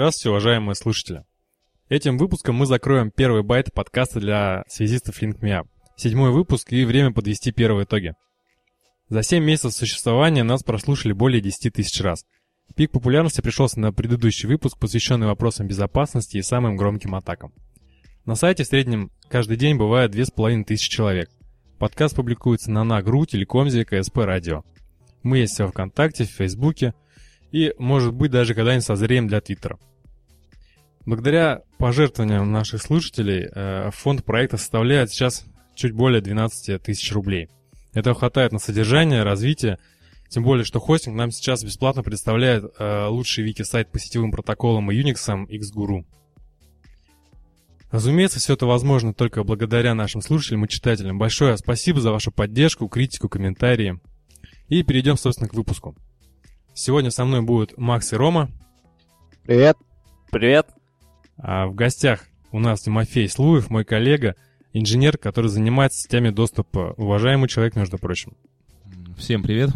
Здравствуйте, уважаемые слушатели. Этим выпуском мы закроем первый байт подкаста для связистов LinkMeUp. Седьмой выпуск и время подвести первые итоги. За 7 месяцев существования нас прослушали более 10 тысяч раз. Пик популярности пришелся на предыдущий выпуск, посвященный вопросам безопасности и самым громким атакам. На сайте в среднем каждый день бывает 2500 человек. Подкаст публикуется на НАГРУ, Телекомзе, КСП Радио. Мы есть во Вконтакте, в Фейсбуке и, может быть, даже когда-нибудь созреем для Твиттера. Благодаря пожертвованиям наших слушателей э, фонд проекта составляет сейчас чуть более 12 тысяч рублей. Этого хватает на содержание, развитие, тем более, что хостинг нам сейчас бесплатно предоставляет э, лучший вики-сайт по сетевым протоколам и Unix XGuru. Разумеется, все это возможно только благодаря нашим слушателям и читателям. Большое спасибо за вашу поддержку, критику, комментарии. И перейдем, собственно, к выпуску. Сегодня со мной будут Макс и Рома. Привет. Привет. А в гостях у нас Тимофей Слуев, мой коллега, инженер, который занимается сетями доступа. Уважаемый человек, между прочим. Всем привет.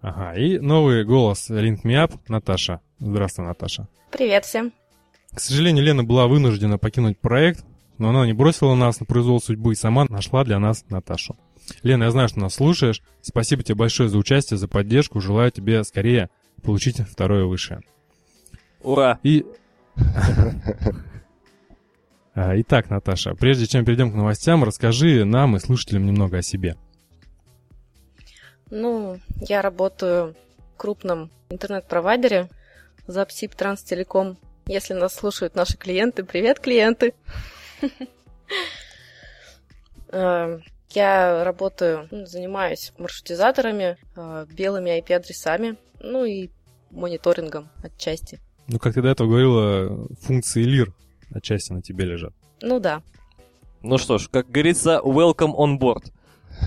Ага, и новый голос Link Me Up, Наташа. Здравствуй, Наташа. Привет всем. К сожалению, Лена была вынуждена покинуть проект, но она не бросила нас на произвол судьбы и сама нашла для нас Наташу. Лена, я знаю, что нас слушаешь. Спасибо тебе большое за участие, за поддержку. Желаю тебе скорее получить второе высшее. Ура! И... А, итак, Наташа, прежде чем перейдем к новостям, расскажи нам и слушателям немного о себе. Ну, я работаю в крупном интернет-провайдере Запсип Транстелеком. Если нас слушают наши клиенты, привет, клиенты! Э, я работаю, ну, занимаюсь маршрутизаторами, э, белыми IP-адресами, ну и мониторингом отчасти. Ну, как ты до этого говорила, функции LIR отчасти на тебе лежат. Ну да. Ну что ж, как говорится, welcome on board.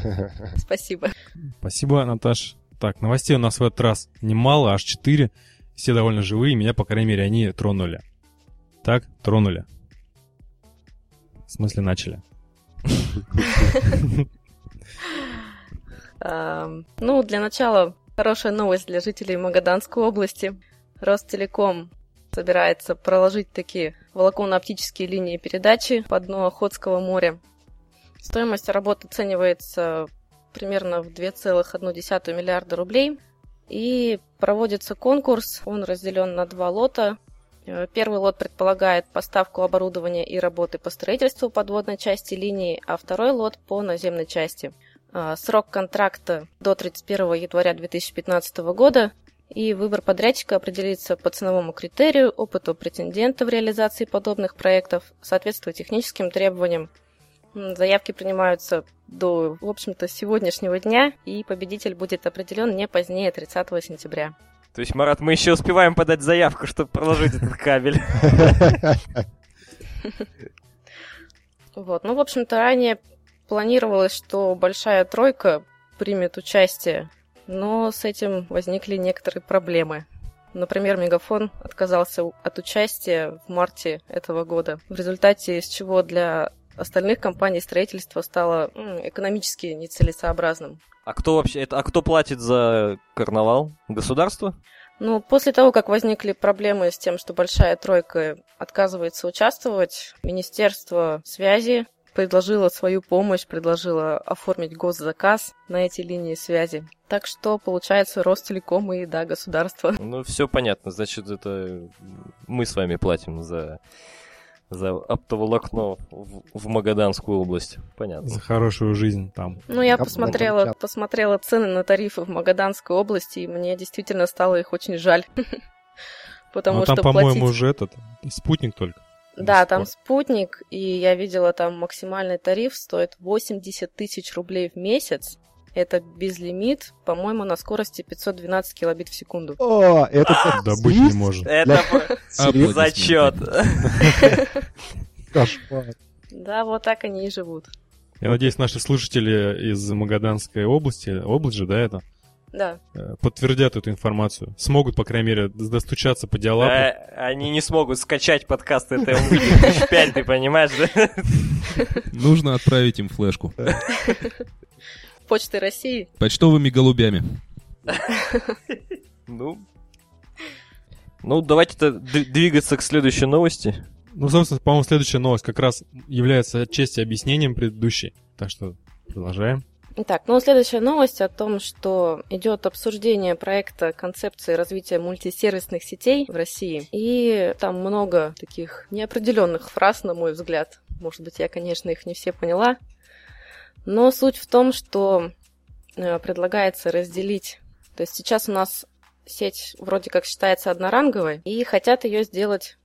Спасибо. Спасибо, Наташ. Так, новостей у нас в этот раз немало, аж 4. Все довольно живые, меня, по крайней мере, они тронули. Так, тронули. В смысле, начали. Ну, для начала хорошая новость для жителей Магаданской области. Ростелеком собирается проложить такие волоконно-оптические линии передачи по дну Охотского моря. Стоимость работы оценивается примерно в 2,1 миллиарда рублей. И проводится конкурс, он разделен на два лота. Э, первый лот предполагает поставку оборудования и работы по строительству подводной части линии, а второй лот по наземной части. Э, срок контракта до 31 января 2015 года, и выбор подрядчика определится по ценовому критерию, опыту претендента в реализации подобных проектов, соответствуя техническим требованиям. Заявки принимаются до, в общем-то, сегодняшнего дня, и победитель будет определен не позднее 30 сентября. То есть, Марат, мы еще успеваем подать заявку, чтобы проложить этот кабель. Вот, ну, в общем-то, ранее планировалось, что большая тройка примет участие, но с этим возникли некоторые проблемы. Например, Мегафон отказался от участия в марте этого года, в результате из чего для остальных компаний строительство стало экономически нецелесообразным. А кто вообще это? А кто платит за карнавал? Государство? Ну, после того, как возникли проблемы с тем, что Большая Тройка отказывается участвовать, Министерство связи предложила свою помощь, предложила оформить госзаказ на эти линии связи. Так что, получается, Ростелеком и, да, государство. Ну, все понятно. Значит, это мы с вами платим за за оптоволокно в, в Магаданскую область. Понятно. За хорошую жизнь там. Ну, я посмотрела, посмотрела цены на тарифы в Магаданской области, и мне действительно стало их очень жаль. Потому ну, там, что по-моему, уже этот спутник только. Да, там спутник, и я видела там максимальный тариф стоит 80 тысяч рублей в месяц. Это безлимит, по-моему, на скорости 512 килобит в секунду. О, это да быть не может. Это зачет. Кошмар. Да, вот так они и живут. Я надеюсь, наши слушатели из Магаданской области, область же, да, это? Да. Э, подтвердят эту информацию. Смогут, по крайней мере, достучаться по диалогу. А, они не смогут скачать подкаст это 2005, ты понимаешь, да? Нужно отправить им флешку. Почты России. Почтовыми голубями. Ну. Ну, давайте-то д- двигаться к следующей новости. Ну, собственно, по-моему, следующая новость как раз является отчасти объяснением предыдущей. Так что продолжаем. Итак, ну следующая новость о том, что идет обсуждение проекта концепции развития мультисервисных сетей в России. И там много таких неопределенных фраз, на мой взгляд. Может быть, я, конечно, их не все поняла. Но суть в том, что э, предлагается разделить. То есть сейчас у нас сеть вроде как считается одноранговой, и хотят ее сделать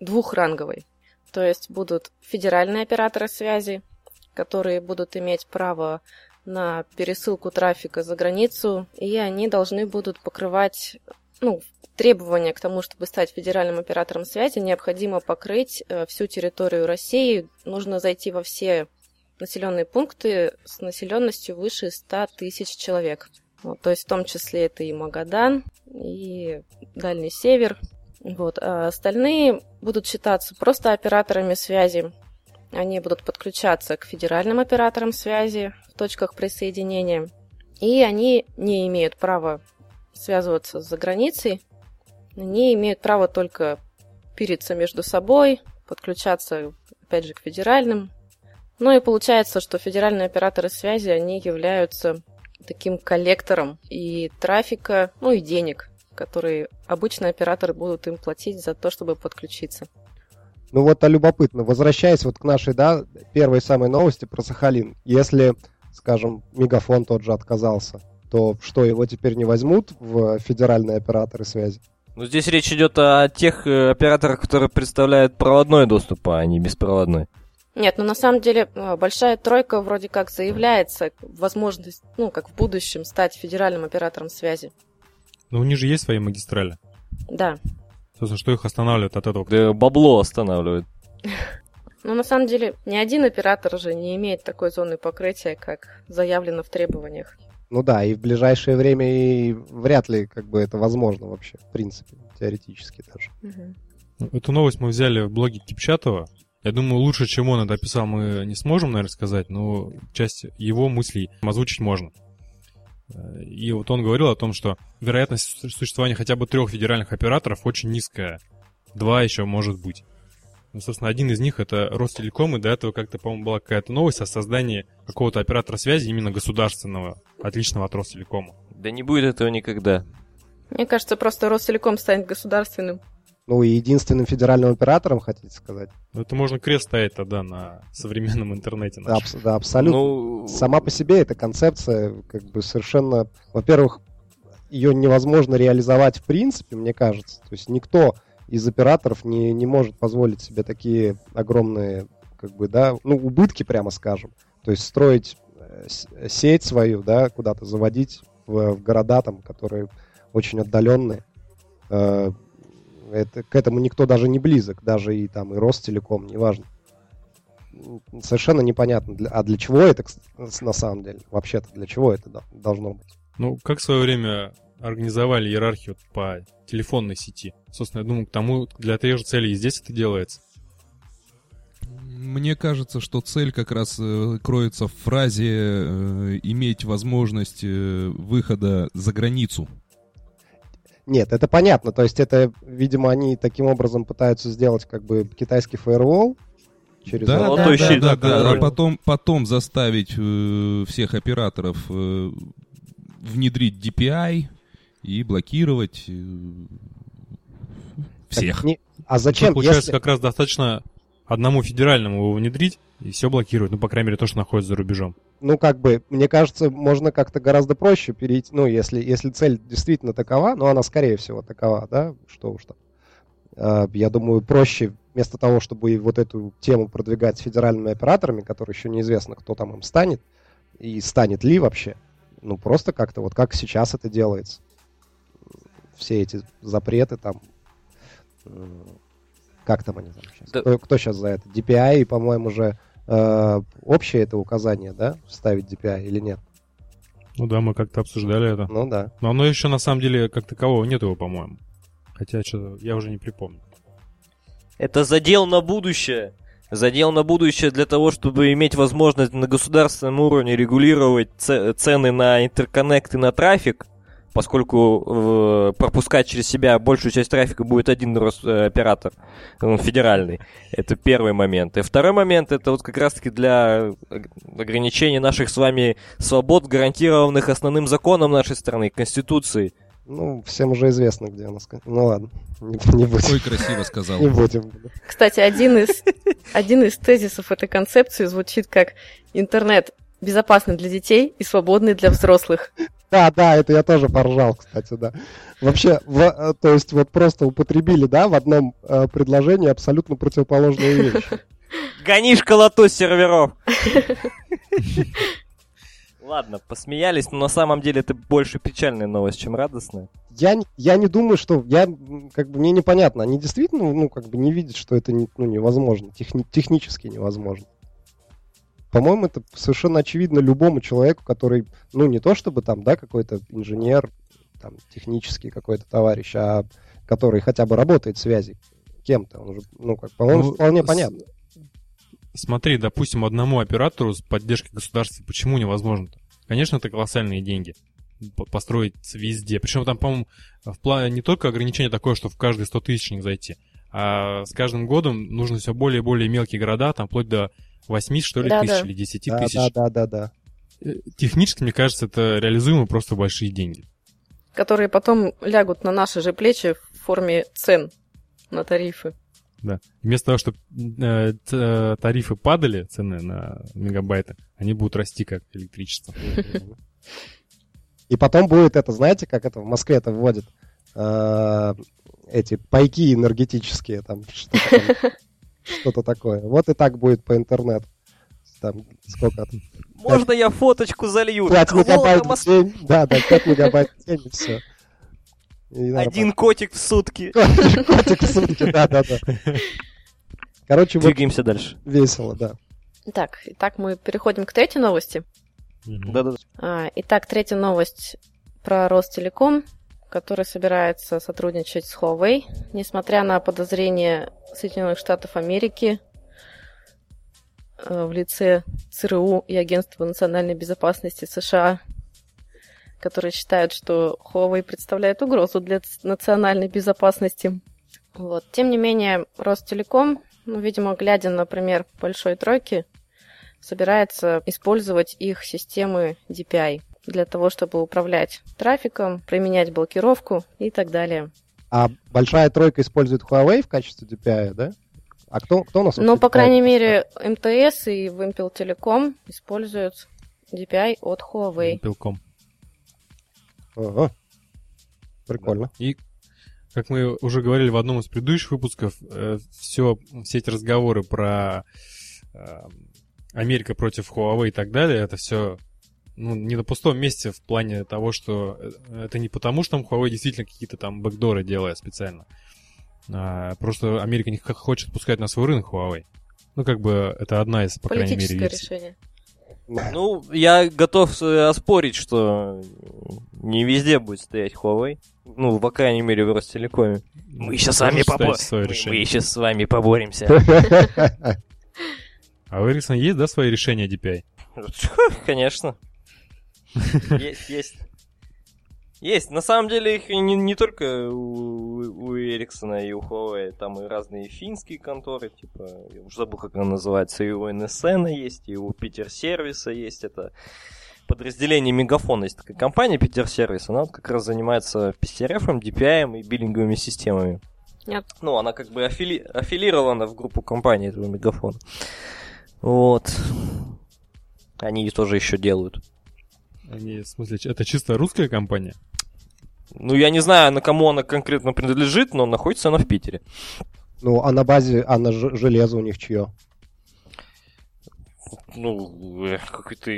двухранговой. То есть будут федеральные операторы связи, которые будут иметь право на пересылку трафика за границу, и они должны будут покрывать ну, требования к тому, чтобы стать федеральным оператором связи, необходимо покрыть э, всю территорию России. Нужно зайти во все населенные пункты с населенностью выше 100 тысяч человек. Вот, то есть в том числе это и Магадан, и Дальний Север. Вот, а остальные будут считаться просто операторами связи. Они будут подключаться к федеральным операторам связи в точках присоединения. И они не имеют права связываться за границей. Они имеют право только пириться между собой, подключаться, опять же, к федеральным. Ну и получается, что федеральные операторы связи, они являются таким коллектором и трафика, ну и денег, которые обычно операторы будут им платить за то, чтобы подключиться. Ну вот, а любопытно, возвращаясь вот к нашей, да, первой самой новости про Сахалин. Если, скажем, Мегафон тот же отказался, то что, его теперь не возьмут в федеральные операторы связи? Ну, здесь речь идет о тех э, операторах, которые представляют проводной доступ, а не беспроводной. Нет, ну на самом деле э, большая тройка вроде как заявляется возможность, ну как в будущем стать федеральным оператором связи. Но у них же есть свои магистрали. Да. Собственно, что их останавливает от этого? Да бабло останавливает. Но на самом деле ни один оператор же не имеет такой зоны покрытия, как заявлено в требованиях. Ну да, и в ближайшее время и вряд ли как бы это возможно вообще, в принципе, теоретически даже. Угу. Эту новость мы взяли в блоге Кипчатова. Я думаю, лучше, чем он это описал, мы не сможем, наверное, сказать, но часть его мыслей озвучить можно. И вот он говорил о том, что вероятность существования хотя бы трех федеральных операторов очень низкая. Два еще может быть. Ну, собственно, один из них это Ростелеком, и до этого как-то, по-моему, была какая-то новость о создании какого-то оператора связи именно государственного, отличного от Ростелекома. Да не будет этого никогда. Мне кажется, просто Ростелеком станет государственным. Ну и единственным федеральным оператором, хотите сказать? Ну, это можно крест ставить тогда на современном интернете. Да, абс- да, абсолютно. Ну, Сама по себе эта концепция как бы совершенно... Во-первых, ее невозможно реализовать в принципе, мне кажется. То есть никто из операторов не, не может позволить себе такие огромные, как бы, да, ну, убытки, прямо скажем. То есть строить э, с- сеть свою, да, куда-то заводить в, в города, там, которые очень отдаленные. Это, к этому никто даже не близок, даже и там и Ростелеком, неважно. М, Совершенно непонятно, для- а для чего это на самом деле? Вообще-то для чего это до- должно быть? Ну, как в свое время организовали иерархию по телефонной сети? Собственно, я думаю, к тому, для тех же целей и здесь это делается. Мне кажется, что цель как раз э, кроется в фразе э, иметь возможность э, выхода за границу. Нет, это понятно. То есть это, видимо, они таким образом пытаются сделать как бы китайский фаервол через... Да, да, да, есть да, да, такая А потом, потом заставить э, всех операторов э, внедрить DPI и блокировать э, Так всех. не- А Тут, зачем, получается, если... как раз достаточно одному федеральному его внедрить, и все блокировать. Ну, по крайней мере, то, что находится за рубежом. Ну, как бы, мне кажется, можно как-то гораздо проще перейти, ну, если, если цель действительно такова, ну, она, скорее всего, такова, да, что уж там. А, Я думаю, проще вместо того, чтобы вот эту тему продвигать с федеральными операторами, которые еще неизвестно, кто там им станет, и станет ли вообще, ну, просто как-то вот как сейчас это делается. Все эти запреты там, как там они там сейчас? Да. Кто, кто сейчас за это? DPI, по-моему, же э, общее это указание, да, вставить DPI или нет? Ну да, мы как-то обсуждали это. Ну да. Но оно еще на самом деле как такового нет его, по-моему. Хотя что я уже не припомню. Это задел на будущее. Задел на будущее для того, чтобы иметь возможность на государственном уровне регулировать ц- цены на интерконнект и на трафик. Поскольку э, пропускать через себя большую часть трафика будет один э, оператор э, федеральный. Это первый момент. И второй момент это вот как раз-таки для ограничения наших с вами свобод, гарантированных основным законом нашей страны, Конституцией. Ну, всем уже известно, где она сказала. Ну ладно, не, не будем. Ой, красиво сказал. Не будем. Кстати, один из, один из тезисов этой концепции звучит как «интернет безопасный для детей и свободный для взрослых». Да, да, это я тоже поржал, кстати, да. Вообще, в, э, то есть вот просто употребили, да, в одном э, предложении абсолютно противоположные вещи. Гонишь колоту серверов. Ладно, посмеялись, но на самом деле это больше печальная новость, чем радостная. Я, не- я не думаю, что... Я, как бы, мне непонятно. Они действительно, ну, как бы не видят, что это не, ну, невозможно. Техни- технически невозможно. По-моему, это совершенно очевидно любому человеку, который, ну, не то чтобы там, да, какой-то инженер, там, технический какой-то товарищ, а который хотя бы работает в связи кем-то. Он уже, ну, как, по-моему, Ну, вполне с- понятно. Смотри, допустим, одному оператору с поддержкой государства почему невозможно-то? Конечно, это колоссальные деньги. По- Построить везде. Причем там, по-моему, в плане не только ограничение такое, что в каждый 100 тысячник зайти, а с каждым годом нужно все более и более мелкие города, там вплоть до 8, что ли, Да-да. тысяч или 10 Да, тысяч. да, да, да, да. Э, Технически, мне кажется, это реализуемо просто большие деньги. которые потом лягут на наши же плечи в форме цен на тарифы. Да. Вместо того, чтобы тарифы падали, цены на мегабайты, они будут расти как электричество. И потом будет это, знаете, как это в Москве это вводят? э, эти пайки энергетические, там что-то, такое. Вот и так будет по интернету. Там сколько там? Можно я фоточку залью? 5 мегабайт в день. Да, да, 5 мегабайт в день и все. Один котик в сутки. котик в сутки, да, да, да. Короче, вот Двигаемся дальше. весело, да. Так, итак, мы переходим к третьей новости. Мгм. Да-да. А, Итак, третья новость про Ростелеком, который собирается сотрудничать с Huawei, несмотря на подозрения Соединенных Штатов Америки э, в лице ЦРУ и Агентства национальной безопасности США, которые считают, что Huawei представляет угрозу для национальной безопасности. Вот. Тем не менее, Ростелеком, ну, видимо, глядя на пример Большой Тройки, собирается использовать их системы DPI для того, чтобы управлять трафиком, применять блокировку и так далее. А большая тройка использует Huawei в качестве DPI, да? А кто, кто у нас? Но, вообще по крайней мере, МТС и Wimpel Telecom используют DPI от Huawei. Пилком. Ага. Прикольно. И, как мы уже говорили в одном из предыдущих выпусков, все, все эти разговоры про э, Америка против Huawei и так далее, это все ну, не на пустом месте в плане того, что э, это не потому, что там Huawei действительно какие-то там бэкдоры делает специально. А, просто Америка не хочет пускать на свой рынок Huawei. Ну, как бы, это одна из, по крайней мере, версий. решение. Ну, я готов э, оспорить, что не везде будет стоять Huawei. Ну, по крайней мере, в Ростелекоме. Мы еще с вами поборемся. Мы, еще с вами поборемся. А у Ericsson есть, да, свои решения DPI? Конечно. Есть, есть. Есть. На самом деле их не, не только у, у Эриксона и у Huawei, там и разные финские конторы, типа, я уже забыл, как она называется, и у НСН есть, и у Питер Сервиса есть, это подразделение Мегафона, есть такая компания Питер Сервис, она вот как раз занимается PCRF, DPI и биллинговыми системами. Нет. Ну, она как бы аффили... аффилирована в группу компаний этого Мегафона. Вот. Они тоже еще делают. Они, в смысле, это чисто русская компания? Ну, я не знаю, на кому она конкретно принадлежит, но находится она в Питере. Ну, а на базе, а на железо у них чье? Ну, э, какой-то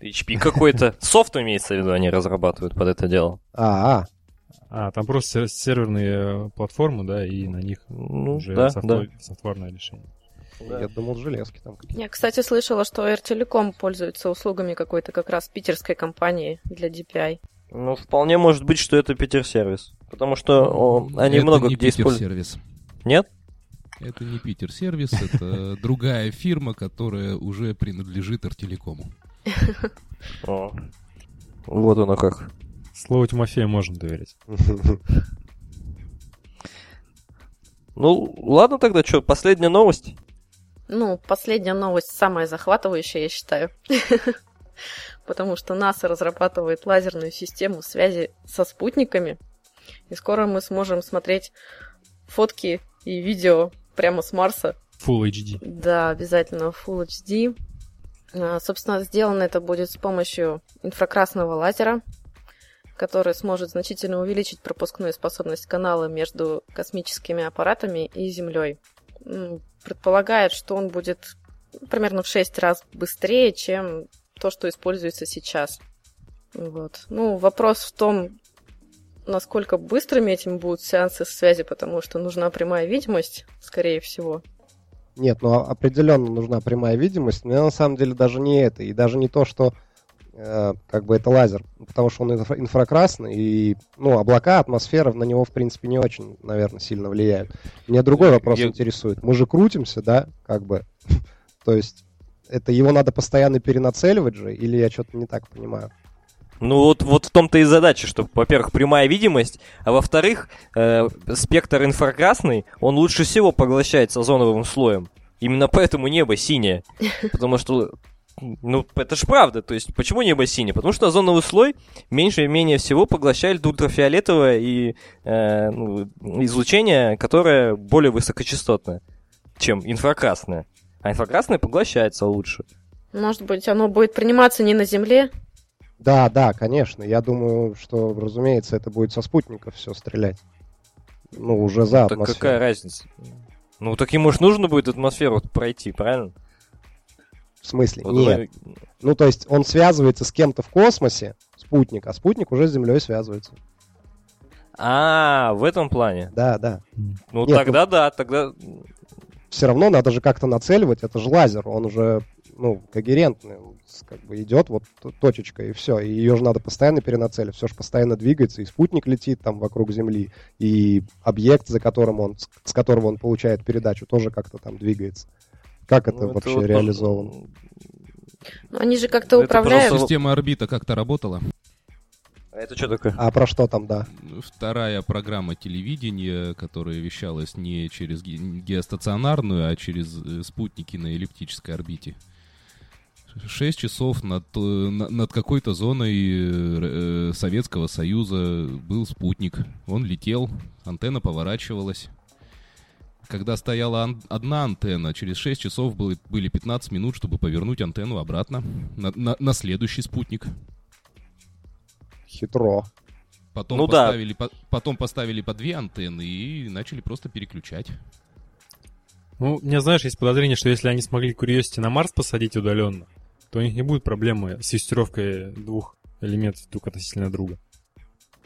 HP какой-то. Софт имеется в виду, они разрабатывают под это дело. А, а, А, там просто сер- серверные э, платформы, да, и на них Ну, уже да, софтвер- софтварное решение. Да. я думал, железки там какие-то. Я, кстати, слышала, что Airtelecom пользуется услугами какой-то как раз питерской компании для DPI. Ну, вполне может быть, что это Питер Сервис. Потому что о, они это много не где Питер используют. сервис. Нет? Это не Питер сервис, это другая фирма, которая уже принадлежит Артелекому. Вот оно как. Слово Тимофея можно доверять. Ну, ладно тогда, что, последняя новость? Ну, последняя новость самая захватывающая, я считаю. Потому что НАСА разрабатывает лазерную систему связи со спутниками. И скоро мы сможем смотреть фотки и видео прямо с Марса. Full HD. Да, обязательно Full HD. А, Собственно, сделано это будет с помощью инфракрасного лазера, который сможет значительно увеличить пропускную способность канала между космическими аппаратами и Землей. Предполагает, что он будет примерно в 6 раз быстрее, чем то, что используется сейчас. Вот. Ну, вопрос в том, насколько быстрыми этим будут сеансы связи, потому что нужна прямая видимость, скорее всего. Нет, ну а- определенно нужна прямая видимость, но на самом деле даже не это, и даже не то, что как бы это лазер, потому что он инфра- инфракрасный, и ну, облака, атмосфера на него, в принципе, не очень, наверное, сильно влияют. Меня другой вопрос Я- интересует. Мы же крутимся, да, как бы, то есть это его надо постоянно перенацеливать же, или я что-то не так понимаю? Ну вот, вот в том-то и задача, что, во-первых, прямая видимость, а во-вторых, э, спектр инфракрасный, он лучше всего поглощается озоновым слоем. Именно поэтому небо синее. Потому что, ну, это ж правда. То есть, почему небо синее? Потому что озоновый слой меньше и менее всего поглощает ультрафиолетовое и э, ну, излучение, которое более высокочастотное, чем инфракрасное. А инфракрасное поглощается лучше. Может быть, оно будет приниматься не на Земле, Да, да, конечно. Я думаю, что, разумеется, это будет со спутников все стрелять. Ну, уже за Так атмосферу. какая разница? Ну, так ему же нужно будет атмосферу пройти, правильно? В смысле? Вот Нет. давай- Ну, то есть он связывается с кем-то в космосе, спутник, а спутник уже с Землей связывается. А, в этом плане. Да, да. Ну, Нет, тогда да, тогда... Все равно надо же как-то нацеливать, это же лазер, он уже, ну, когерентный, он как бы идет вот точечка и все, и ее же надо постоянно перенацеливать, все же постоянно двигается, и спутник летит там вокруг Земли, и объект, за которым он, с которого он получает передачу, тоже как-то там двигается. Как это ну, вообще вот, реализовано? но они же как-то Это управляют. просто- Система орбита как-то работала. А это что такое? А про что там, да? Вторая программа телевидения, которая вещалась не через ге- геостационарную, а через э, спутники на эллиптической орбите. Шесть часов над, э, на- над какой-то зоной э, Советского Союза был спутник. Он летел, антенна поворачивалась. Когда стояла ан- одна антенна, через 6 часов было, были 15 минут, чтобы повернуть антенну обратно на, на- на следующий спутник. Хитро. Потом, Ну да. поставили, по- потом поставили по две антенны и начали просто переключать. Ну, мне, знаешь, есть подозрение, что если они смогли Curiosity на Марс посадить удаленно, то у них не будет проблемы с юстировкой двух элементов друг относительно друга.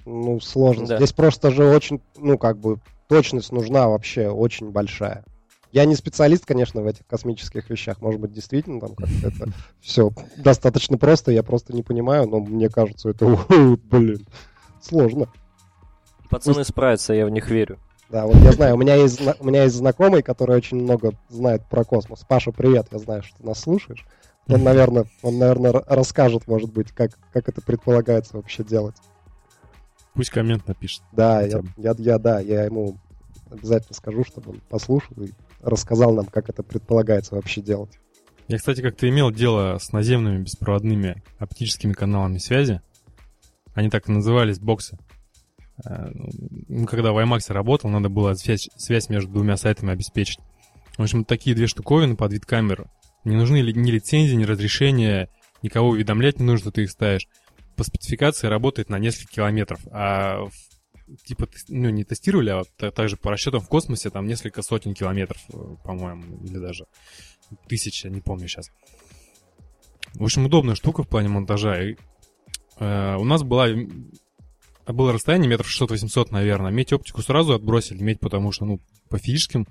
Ну, сложно. Да. Здесь просто же очень, ну, как бы, точность нужна вообще очень большая. Я не специалист, конечно, в этих космических вещах. Может быть, действительно там как-то это все достаточно просто, я просто не понимаю, но мне кажется, это, блин, сложно. Пацаны справятся, я в них верю. Да, вот я знаю, у меня есть, у меня есть знакомый, который очень много знает про космос. Паша, привет, я знаю, что ты нас слушаешь. Он, наверное, он, наверное, расскажет, может быть, как, как это предполагается вообще делать. Пусть коммент напишет. Да, я, я, я- да, я ему обязательно скажу, чтобы он послушал и рассказал нам, как это предполагается вообще делать. Я, кстати, как-то имел дело с наземными беспроводными оптическими каналами связи. Они так и назывались боксы. Э, Ну, когда в IMAX работал, надо было связь, связь между двумя сайтами обеспечить. В общем, такие две штуковины под вид камеры. Не нужны ли- ни лицензии, ни разрешения, никого уведомлять не нужно, что ты их ставишь. По спецификации работает на несколько километров, а типа, ну, не тестировали, а вот та- также по расчетам в космосе там несколько сотен километров, э, по-моему, или даже тысяча, не помню сейчас. В общем, удобная штука в плане монтажа. И, э, у нас была, м, было расстояние метров 600-800, наверное. Медь оптику сразу отбросили, медь, потому что, ну, по физическим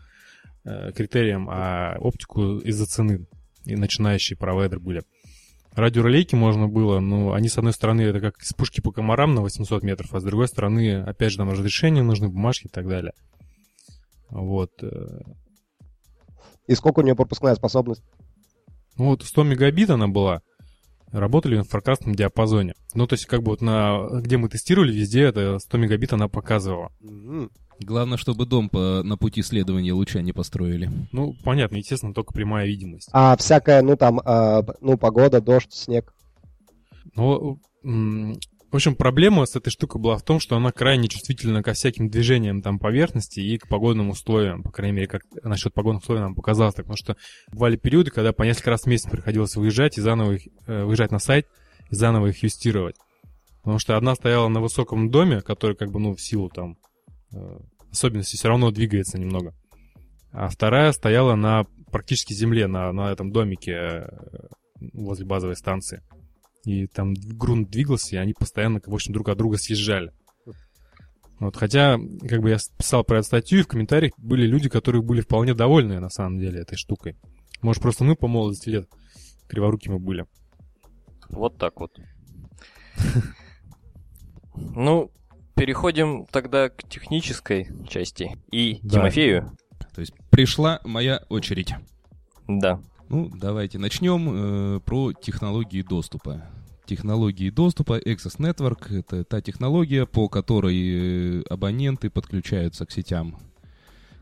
э, критериям, а оптику из-за цены. И начинающие провайдеры были. Радиорелейки можно было, но они, с одной стороны, это как из пушки по комарам на 800 метров, а с другой стороны, опять же, там разрешения нужны, бумажки и так далее. Вот. э, И сколько у нее пропускная способность? Ну вот 100 мегабит она была. работали в инфракрасном диапазоне. Ну, то есть, как бы вот на... Где мы тестировали, везде это 100 мегабит она показывала. Мгм. Главное, чтобы дом по, на пути следования луча не построили. Ну, понятно, естественно, только прямая видимость. А всякая, ну там, а, ну погода, дождь, снег. М, в общем, проблема с этой штукой была в том, что она крайне чувствительна ко всяким движениям там поверхности и к погодным условиям. По крайней мере, как насчет погодных условий нам показалось так. Потому что бывали периоды, когда по несколько раз в месяц приходилось выезжать и заново их, э, выезжать на сайт и заново их юстировать. Потому что одна стояла на высоком доме, который как бы, ну, в силу там особенностей все равно двигается немного. А вторая стояла на практически земле, на, на этом домике э, возле базовой станции. И там грунт двигался, и они постоянно, в общем, друг от друга съезжали. Вот, хотя, как бы я писал про эту статью, и в комментариях были люди, которые были вполне довольны, на самом деле, этой штукой. Может, просто мы по молодости лет криворукими были. Вот так вот. Ну, переходим тогда к технической части. И Да. Тимофею. То есть пришла моя очередь. Да. Ну, давайте начнем э, про технологии доступа. Технологии доступа Access Network — это та технология, по которой э, абоненты подключаются к сетям,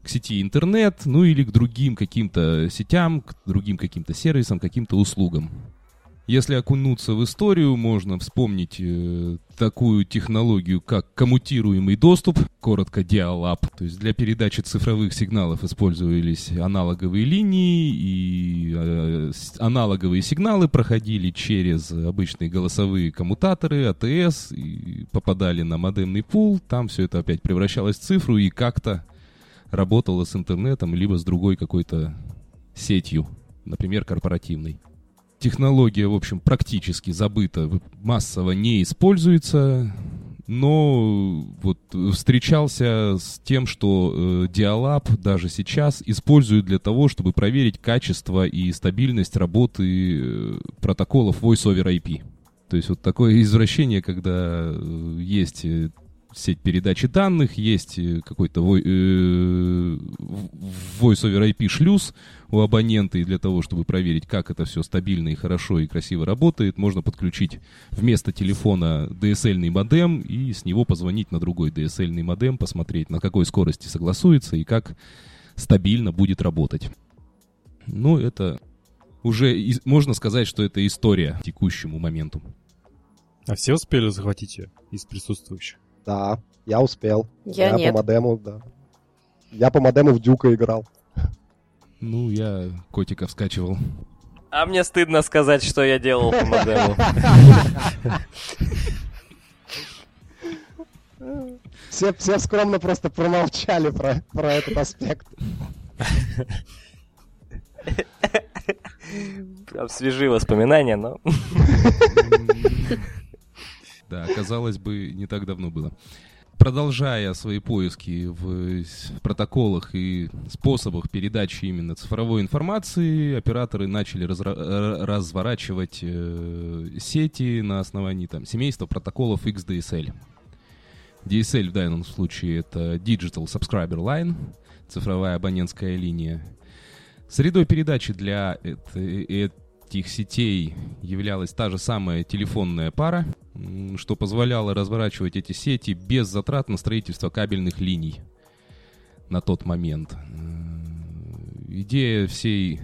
к сети интернет, ну или к другим каким-то сетям, к другим каким-то сервисам, каким-то услугам. Если окунуться в историю, можно вспомнить э, такую технологию, как коммутируемый доступ, коротко dial-up. То есть для передачи цифровых сигналов использовались аналоговые линии, и э, аналоговые сигналы проходили через обычные голосовые коммутаторы, АТС, и попадали на модемный пул. Там все это опять превращалось в цифру и как-то работало с интернетом, либо с другой какой-то сетью, например, корпоративной. Технология, в общем, практически забыта, массово не используется, но вот встречался с тем, что э, Dialab даже сейчас используют для того, чтобы проверить качество и стабильность работы э, протоколов Voice over IP. То есть вот такое извращение, когда э, есть э, сеть передачи данных, есть э, какой-то э, Voice over IP шлюз у абонента, и для того, чтобы проверить, как это все стабильно и хорошо и красиво работает, можно подключить вместо телефона DSL-ный модем и с него позвонить на другой DSL-ный модем, посмотреть, на какой скорости согласуется и как стабильно будет работать. Ну, это уже можно сказать, что это история текущему моменту. А все успели захватить ее из присутствующих? Да, я успел. Я нет. по модему, да. Я по модему в Дюка играл. Ну, я котиков скачивал. А мне стыдно сказать, что я делал по модему. Все, все скромно просто промолчали про, про этот аспект. Прям свежие воспоминания, но... Да, казалось бы, не так давно было. Продолжая свои поиски в протоколах и способах передачи именно цифровой информации, операторы начали разворачивать э, сети на основании там, семейства протоколов XDSL. DSL в данном случае это Digital Subscriber Line, цифровая абонентская линия. Средой передачи для эт- этих сетей являлась та же самая телефонная пара, что позволяло разворачивать эти сети без затрат на строительство кабельных линий на тот момент. М, Идея всей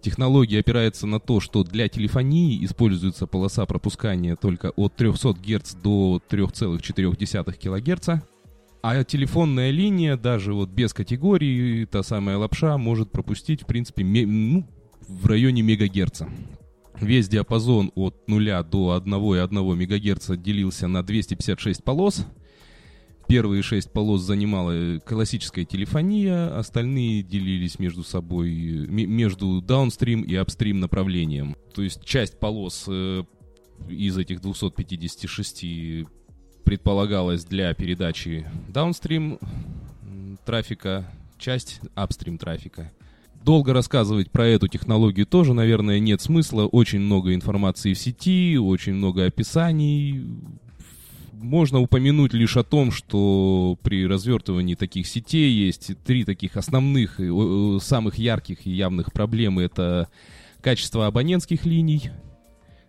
технологии опирается на то, что для телефонии используется полоса пропускания только от 300 Гц до 3,4 кГц, а телефонная линия, даже вот без категории, та самая лапша, может пропустить, в принципе, ну, в районе мегагерца. Весь диапазон от 0 до 1,1 МГц делился на 256 полос. Первые 6 полос занимала классическая телефония, остальные делились между собой, ме- между даунстрим и апстрим направлением. То есть часть полос э, из этих 256 предполагалась для передачи даунстрим трафика, часть апстрим трафика. Долго рассказывать про эту технологию тоже, наверное, нет смысла. Очень много информации в сети, очень много описаний. Можно упомянуть лишь о том, что при развертывании таких сетей есть три таких основных, самых ярких и явных проблемы. Это качество абонентских линий,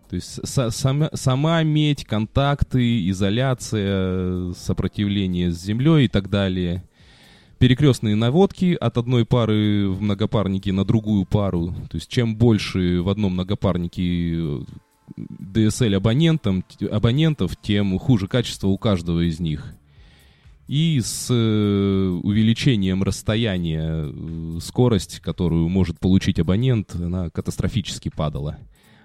То есть са- сама, сама медь, контакты, изоляция, сопротивление с землей и так далее. Перекрестные наводки от одной пары в многопарнике на другую пару. То есть чем больше в одном многопарнике DSL абонентам, абонентов, тем хуже качество у каждого из них. И с э, увеличением расстояния э, скорость, которую может получить абонент, она катастрофически падала.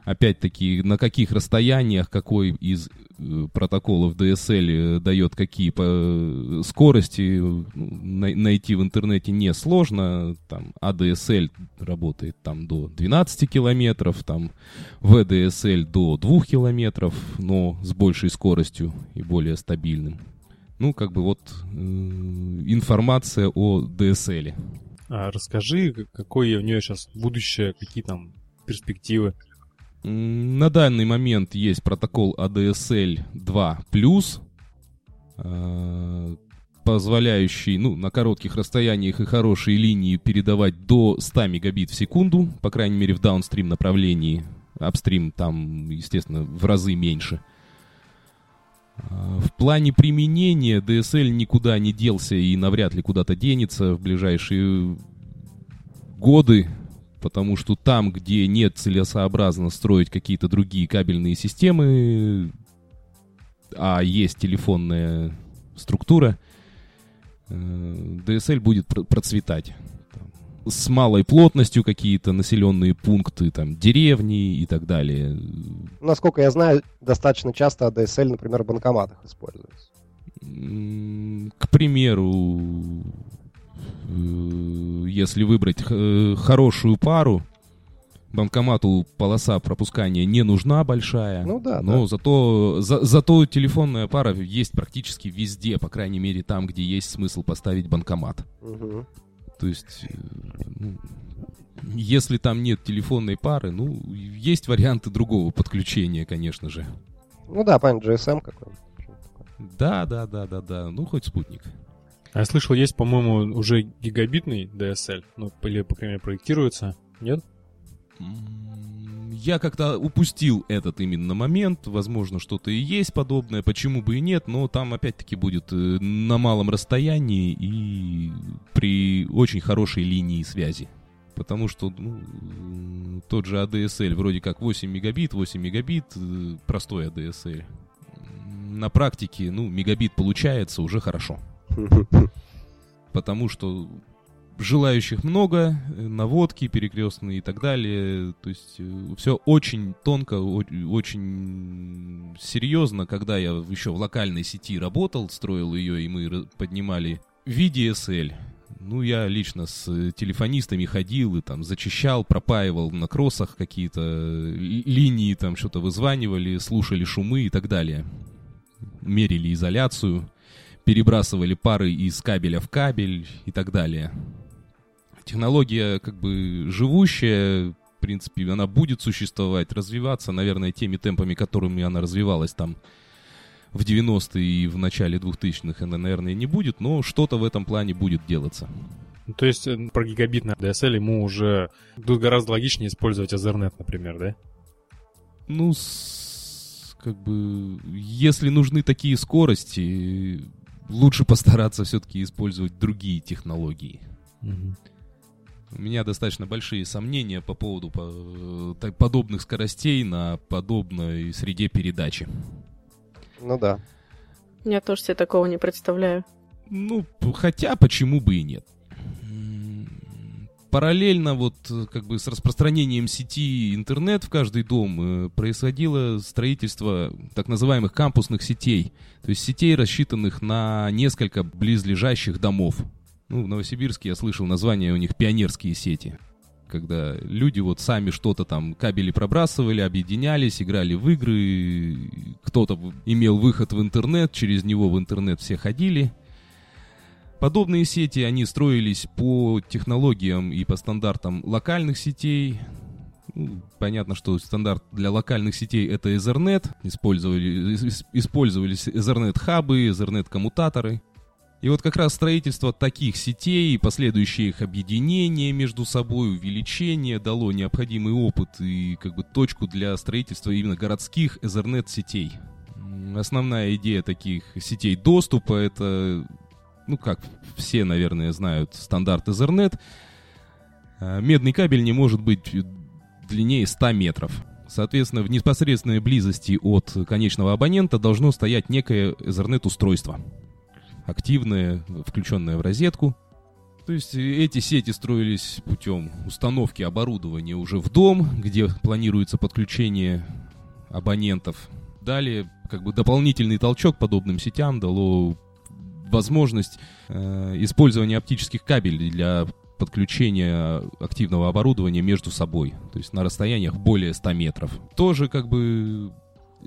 Опять-таки, на каких расстояниях, какой из э, протоколов DSL дает какие по скорости, найти в интернете несложно. Там ADSL работает там до 12 километров, там VDSL до 2 километров, но с большей скоростью и более стабильным. Ну, как бы вот э, информация о DSL. А расскажи, какое у нее сейчас будущее, какие там перспективы? На данный момент есть протокол ADSL 2+, э, позволяющий ну, на коротких расстояниях и хорошие линии передавать до 100 мегабит в секунду, по крайней мере в даунстрим направлении. Апстрим там, естественно, в разы меньше. В плане применения DSL никуда не делся и навряд ли куда-то денется в ближайшие годы, потому что там, где нет целесообразно строить какие-то другие кабельные системы, а есть телефонная структура, DSL будет процветать с малой плотностью какие-то населенные пункты, там, деревни и так далее. Насколько я знаю, достаточно часто ADSL, например, в банкоматах используется. К примеру, э, если выбрать э, хорошую пару, банкомату полоса пропускания не нужна большая. Ну да. Но да. зато, за, зато телефонная пара есть практически везде, по крайней мере там, где есть смысл поставить банкомат. Угу. То есть, э, ну, если там нет телефонной пары, ну, есть варианты другого подключения, конечно же. Ну да, понятно, GSM какой Да, да, да, да, да. Ну, хоть спутник. А я слышал, есть, по-моему, уже гигабитный DSL. Ну, или, по крайней мере, проектируется. Нет? Я как-то упустил этот именно момент. Возможно, что-то и есть подобное, почему бы и нет, но там опять-таки будет э, на малом расстоянии и при очень хорошей линии связи. Потому что ну, тот же ADSL вроде как 8 мегабит, 8 мегабит, э, простой ADSL. На практике, ну, мегабит получается уже хорошо. Потому что желающих много, э, наводки перекрестные и так далее. То есть э, все очень тонко, очень серьезно. Когда я еще в локальной сети работал, строил ее, и мы поднимали VDSL, ну, я лично с э, телефонистами ходил и там зачищал, пропаивал на кроссах какие-то линии, там что-то вызванивали, слушали шумы и так далее. Мерили изоляцию, перебрасывали пары из кабеля в кабель и так далее технология как бы живущая, в принципе, она будет существовать, развиваться, наверное, теми темпами, которыми она развивалась там в 90-е и в начале 2000-х, она, наверное, не будет, но что-то в этом плане будет делаться. Ну, то есть э, про гигабитный DSL ему уже тут гораздо логичнее использовать Ethernet, например, да? Ну, с, как бы, если нужны такие скорости, лучше постараться все-таки использовать другие технологии. Угу. У меня достаточно большие сомнения по поводу по, подобных скоростей на подобной среде передачи. Ну да. Я тоже себе такого не представляю. Ну, хотя почему бы и нет. Параллельно вот как бы с распространением сети интернет в каждый дом э, происходило строительство так называемых кампусных сетей. То есть сетей, рассчитанных на несколько близлежащих домов. Ну, в Новосибирске я слышал название у них пионерские сети. Когда люди вот сами что-то там, кабели пробрасывали, объединялись, играли в игры, кто-то имел выход в интернет, через него в интернет все ходили. Подобные сети, они строились по технологиям и по стандартам локальных сетей. Ну, понятно, что стандарт для локальных сетей это Ethernet. Использовали, использовались Ethernet-хабы, Ethernet-коммутаторы. И вот как раз строительство таких сетей, последующее их объединение между собой, увеличение дало необходимый опыт и как бы точку для строительства именно городских Ethernet сетей. Основная идея таких сетей доступа это, ну как все, наверное, знают, стандарт Ethernet. А, медный кабель не может быть длиннее 100 метров. Соответственно, в непосредственной близости от конечного абонента должно стоять некое Ethernet-устройство активная, включенная в розетку. То есть э, эти сети строились путем установки оборудования уже в дом, где планируется подключение абонентов. Далее, как бы дополнительный толчок подобным сетям дало возможность э, использования оптических кабелей для подключения активного оборудования между собой, то есть на расстояниях более 100 метров. Тоже как бы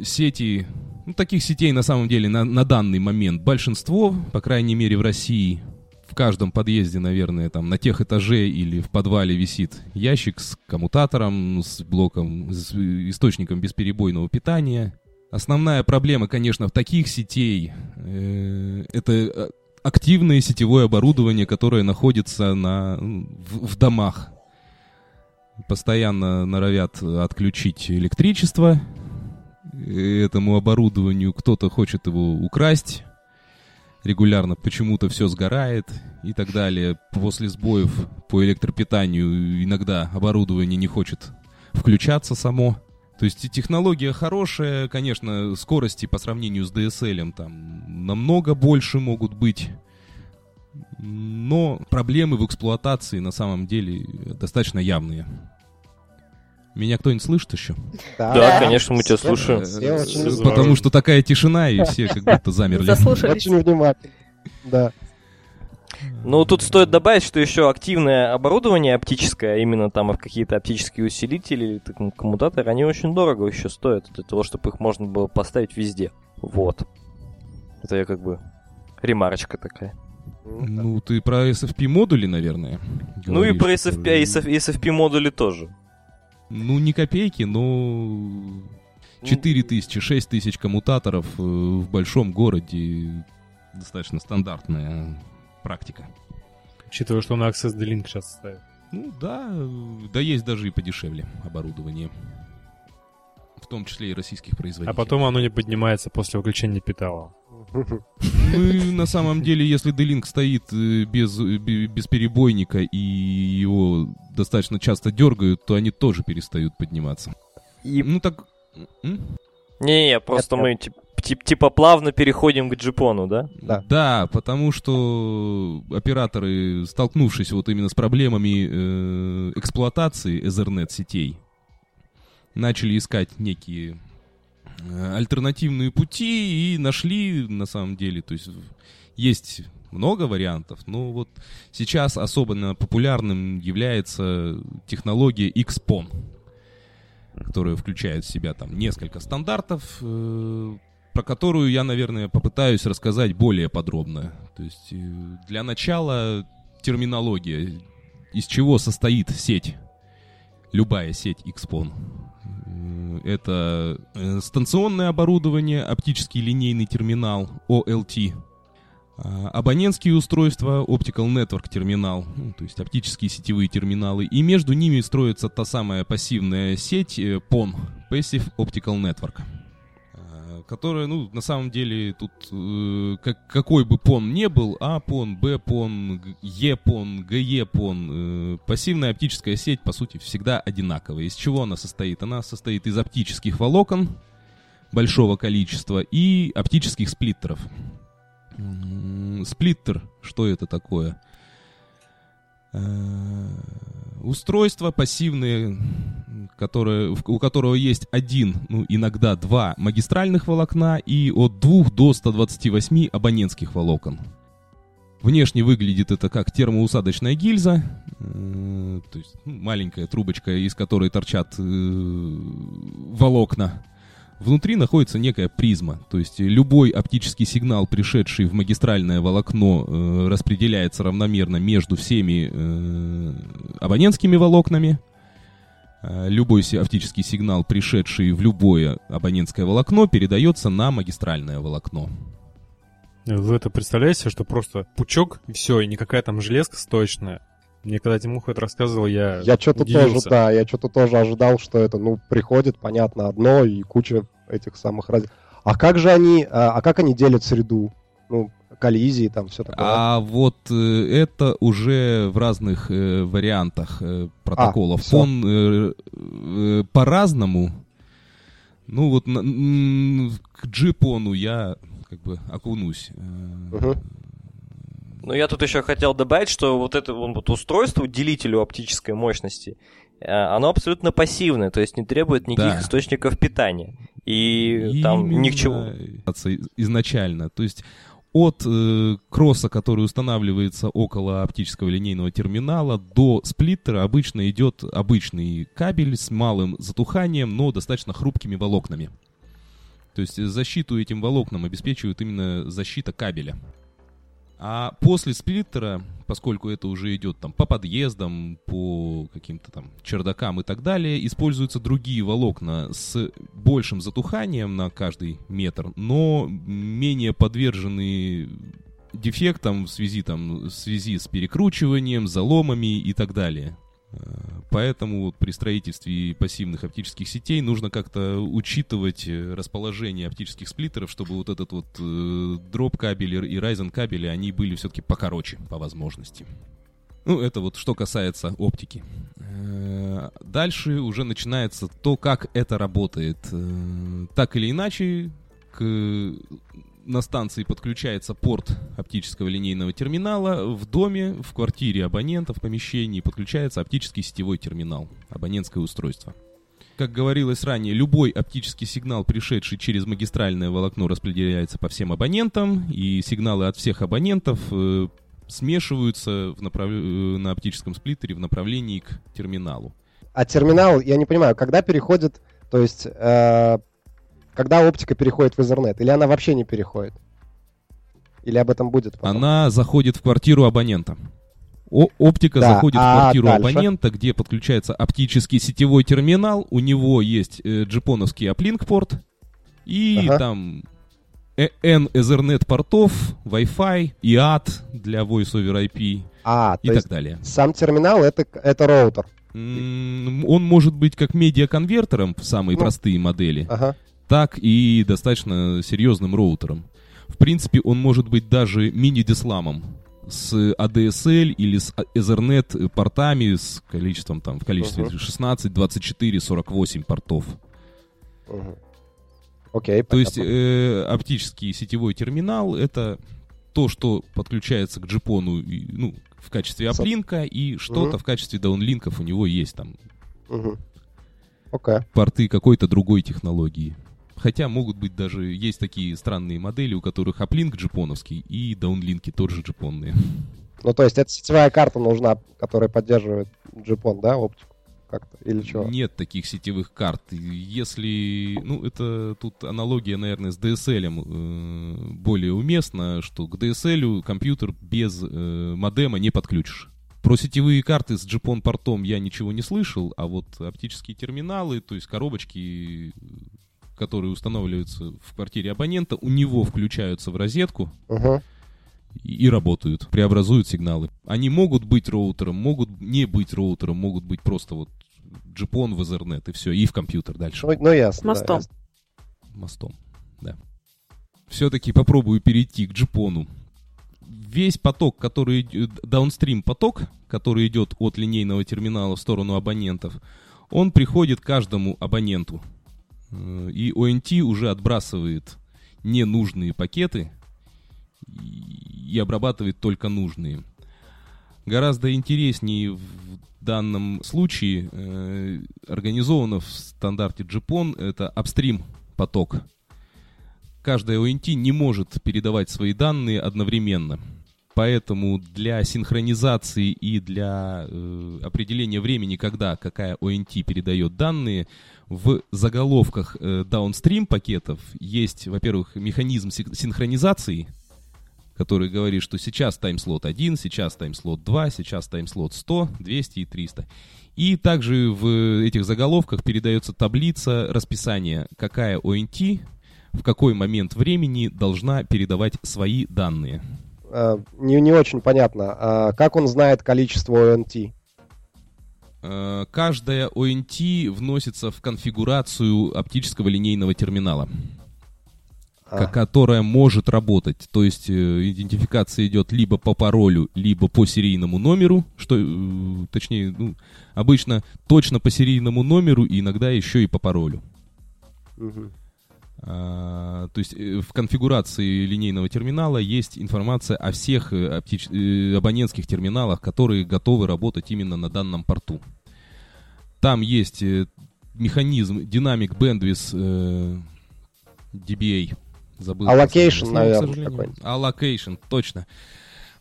сети ну, таких сетей на самом деле на, на данный момент большинство, по крайней мере в России. В каждом подъезде, наверное, там на тех этаже или в подвале висит ящик с коммутатором, с блоком, с источником бесперебойного питания. Основная проблема, конечно, в таких сетей э, это э, активное сетевое оборудование, которое находится на, в, в домах. Постоянно норовят отключить электричество, этому оборудованию, кто-то хочет его украсть, регулярно почему-то все сгорает и так далее. После сбоев по электропитанию иногда оборудование не хочет включаться само. То есть технология хорошая, конечно, скорости по сравнению с DSL там намного больше могут быть. Но проблемы в эксплуатации на самом деле достаточно явные. Меня кто-нибудь слышит еще? Да, да конечно, мы тебя слушаем. Потому что такая тишина, и все как будто замерли. Очень внимательно. Да. Ну, тут стоит добавить, что еще активное оборудование оптическое, именно там какие-то оптические усилители или так, коммутаторы, они очень дорого еще стоят для того, чтобы их можно было поставить везде. Вот. Это я как бы ремарочка такая. Ну, ты про SFP модули, наверное. Ну и про SFP, SFP модули тоже. Ну, не копейки, но 4 тысячи, 6 тысяч коммутаторов э, в большом городе достаточно стандартная практика. Учитывая, что на Access the Link сейчас ставит. Ну да, да есть даже и подешевле оборудование. В том числе и российских производителей. А потом оно не поднимается после выключения питала. Ну, на самом деле, если D-Link стоит э, без, э, без перебойника и его достаточно часто дергают, то они тоже перестают подниматься. И... Ну так... Не-не, просто мы типа, типа плавно переходим к джипону, да? Да. Да, потому что операторы, столкнувшись вот именно с проблемами э, эксплуатации Ethernet сетей, начали искать некие Э, альтернативные пути и нашли на самом деле, то есть есть много вариантов, но вот сейчас особенно популярным является технология XPON, которая включает в себя там несколько стандартов, э, про которую я, наверное, попытаюсь рассказать более подробно. То есть э, для начала терминология, из чего состоит сеть, любая сеть XPON. Это э, станционное оборудование, оптический линейный терминал OLT, абонентские устройства, Optical Network терминал, ну, то есть оптические сетевые терминалы, и между ними строится та самая пассивная сеть PON, э, Passive Optical Network которая, ну, на самом деле, тут э, как, какой бы пон не был, А пон, Б пон, Е пон, ГЕ пон, э, пассивная оптическая сеть, по сути, всегда одинаковая. Из чего она состоит? Она состоит из оптических волокон большого количества и оптических сплиттеров. Сплиттер, что это такое? Э, устройство пассивное, которое, у которого есть один, ну иногда два магистральных волокна и от 2 до 128 абонентских волокон. Внешне выглядит это как термоусадочная гильза, э, то есть ну, маленькая трубочка, из которой торчат э, волокна. Внутри находится некая призма, то есть любой оптический сигнал, пришедший в магистральное волокно, э, распределяется равномерно между всеми э, абонентскими волокнами. Э, любой оптический сигнал, пришедший в любое абонентское волокно, передается на магистральное волокно. Вы это представляете, что просто пучок, все, и никакая там железка стоечная. Мне когда Тимуха это рассказывал, я Я что-то тоже, да, я что-то тоже ожидал, что это, ну, приходит, понятно, одно и куча этих самых раз... А как же они, а, а как они делят среду? Ну, коллизии там, все такое. А вот э, это уже в разных э, вариантах э, протоколов. всё. Он э, э, по-разному. Ну вот на- м, к джипону я как бы окунусь. Э, Мгм. Ну, я тут еще хотел добавить, что вот это вот устройство, делителю оптической мощности, э, оно абсолютно пассивное, то есть не требует никаких Да. источников питания. И там ни к чему. Именно Изначально. То есть от э, кросса, который устанавливается около оптического линейного терминала, до сплиттера обычно идет обычный кабель с малым затуханием, но достаточно хрупкими волокнами. То есть защиту этим волокнам обеспечивает именно защита кабеля. А после сплиттера, поскольку это уже идет там по подъездам, по каким-то там чердакам и так далее, используются другие волокна с большим затуханием на каждый метр, но менее подвержены дефектам в связи, там, в связи с перекручиванием, заломами и так далее. Поэтому вот при строительстве пассивных оптических сетей нужно как-то учитывать э, расположение оптических сплиттеров, чтобы вот этот вот э, дроп кабель и Ryzen кабели, они были все-таки покороче по возможности. Ну, это вот что касается оптики. Э, Дальше уже начинается то, как это работает. Так или иначе, к на станции подключается порт оптического линейного терминала, в доме, в квартире абонента, в помещении подключается оптический сетевой терминал, абонентское устройство. Как говорилось ранее, любой оптический сигнал, пришедший через магистральное волокно, распределяется по всем абонентам, и сигналы от всех абонентов э, смешиваются в направ- э, на оптическом сплиттере в направлении к терминалу. А терминал, я не понимаю, когда переходит, то есть, э, когда оптика переходит в Ethernet, или она вообще не переходит? Или об этом будет потом? Она заходит в квартиру абонента. О- оптика Да, заходит в а квартиру дальше? абонента, где подключается оптический сетевой терминал. У него есть э, джипоновский uplink порт и Ага. там э- N Ethernet портов, Wi-Fi, IAT для Voice over IP А, и так далее. сам терминал это, это роутер. Он может быть как медиаконвертером в самые Ну. простые модели, Ага. Так и достаточно серьезным роутером. В принципе, он может быть даже мини-десламом с ADSL или с Ethernet портами с количеством там в количестве Мгм. 16, 24, 48 портов. Мгм. Окей, То есть э, оптический сетевой терминал это то, что подключается к джипону ну, в качестве аплинка, и что-то Мгм. в качестве даунлинков у него есть там Мгм. Окей. порты какой-то другой технологии. Хотя могут быть даже, есть такие странные модели, у которых аплинк джипоновский и даунлинки тоже джипонные. Ну, то есть это сетевая карта нужна, которая поддерживает джипон, да, оптику? Как-то? Или что? Нет таких сетевых карт. Если, ну, это тут аналогия, наверное, с DSL э, более уместна, что к DSL компьютер без э, модема не подключишь. Про сетевые карты с джипон портом я ничего не слышал, а вот оптические терминалы, то есть коробочки, которые устанавливаются в квартире абонента, у него включаются в розетку, Мгм. и, и работают, преобразуют сигналы. Они могут быть роутером, могут не быть роутером, могут быть просто вот джипон в Ethernet и все, и в компьютер дальше. Ну, ну, ясно. да, Мостом. ясно. Мостом, да. Все-таки попробую перейти к джипону. Весь поток, который даунстрим поток, который идет от линейного терминала в сторону абонентов, он приходит каждому абоненту. Э, И ONT уже отбрасывает ненужные пакеты и обрабатывает только нужные. Гораздо интереснее в данном случае э, организовано в стандарте JPON это апстрим поток. Каждая ONT не может передавать свои данные одновременно. Поэтому для синхронизации и для э, определения времени, когда какая ONT передает данные, в заголовках э, downstream пакетов есть, во-первых, механизм син- синхронизации, который говорит, что сейчас таймслот 1, сейчас таймслот 2, сейчас таймслот 100, 200 и 300. И также в этих заголовках передается таблица расписания, какая ONT в какой момент времени должна передавать свои данные. Э, не, не очень понятно. А как он знает количество ОНТ? Э, каждая ONT вносится в конфигурацию оптического линейного терминала, А, которая может работать. То есть э, идентификация идет либо по паролю, либо по серийному номеру, что, точнее, ну, обычно точно по серийному номеру, и иногда еще и по паролю. мгм. А, то есть э, в конфигурации линейного терминала есть информация о всех э, оптич- э, абонентских терминалах, которые готовы работать именно на данном порту. Там есть механизм Dynamic Bandwidth э, DBA. Забыл. Allocation, слово, наверное, к сожалению. какой-нибудь. Allocation, точно.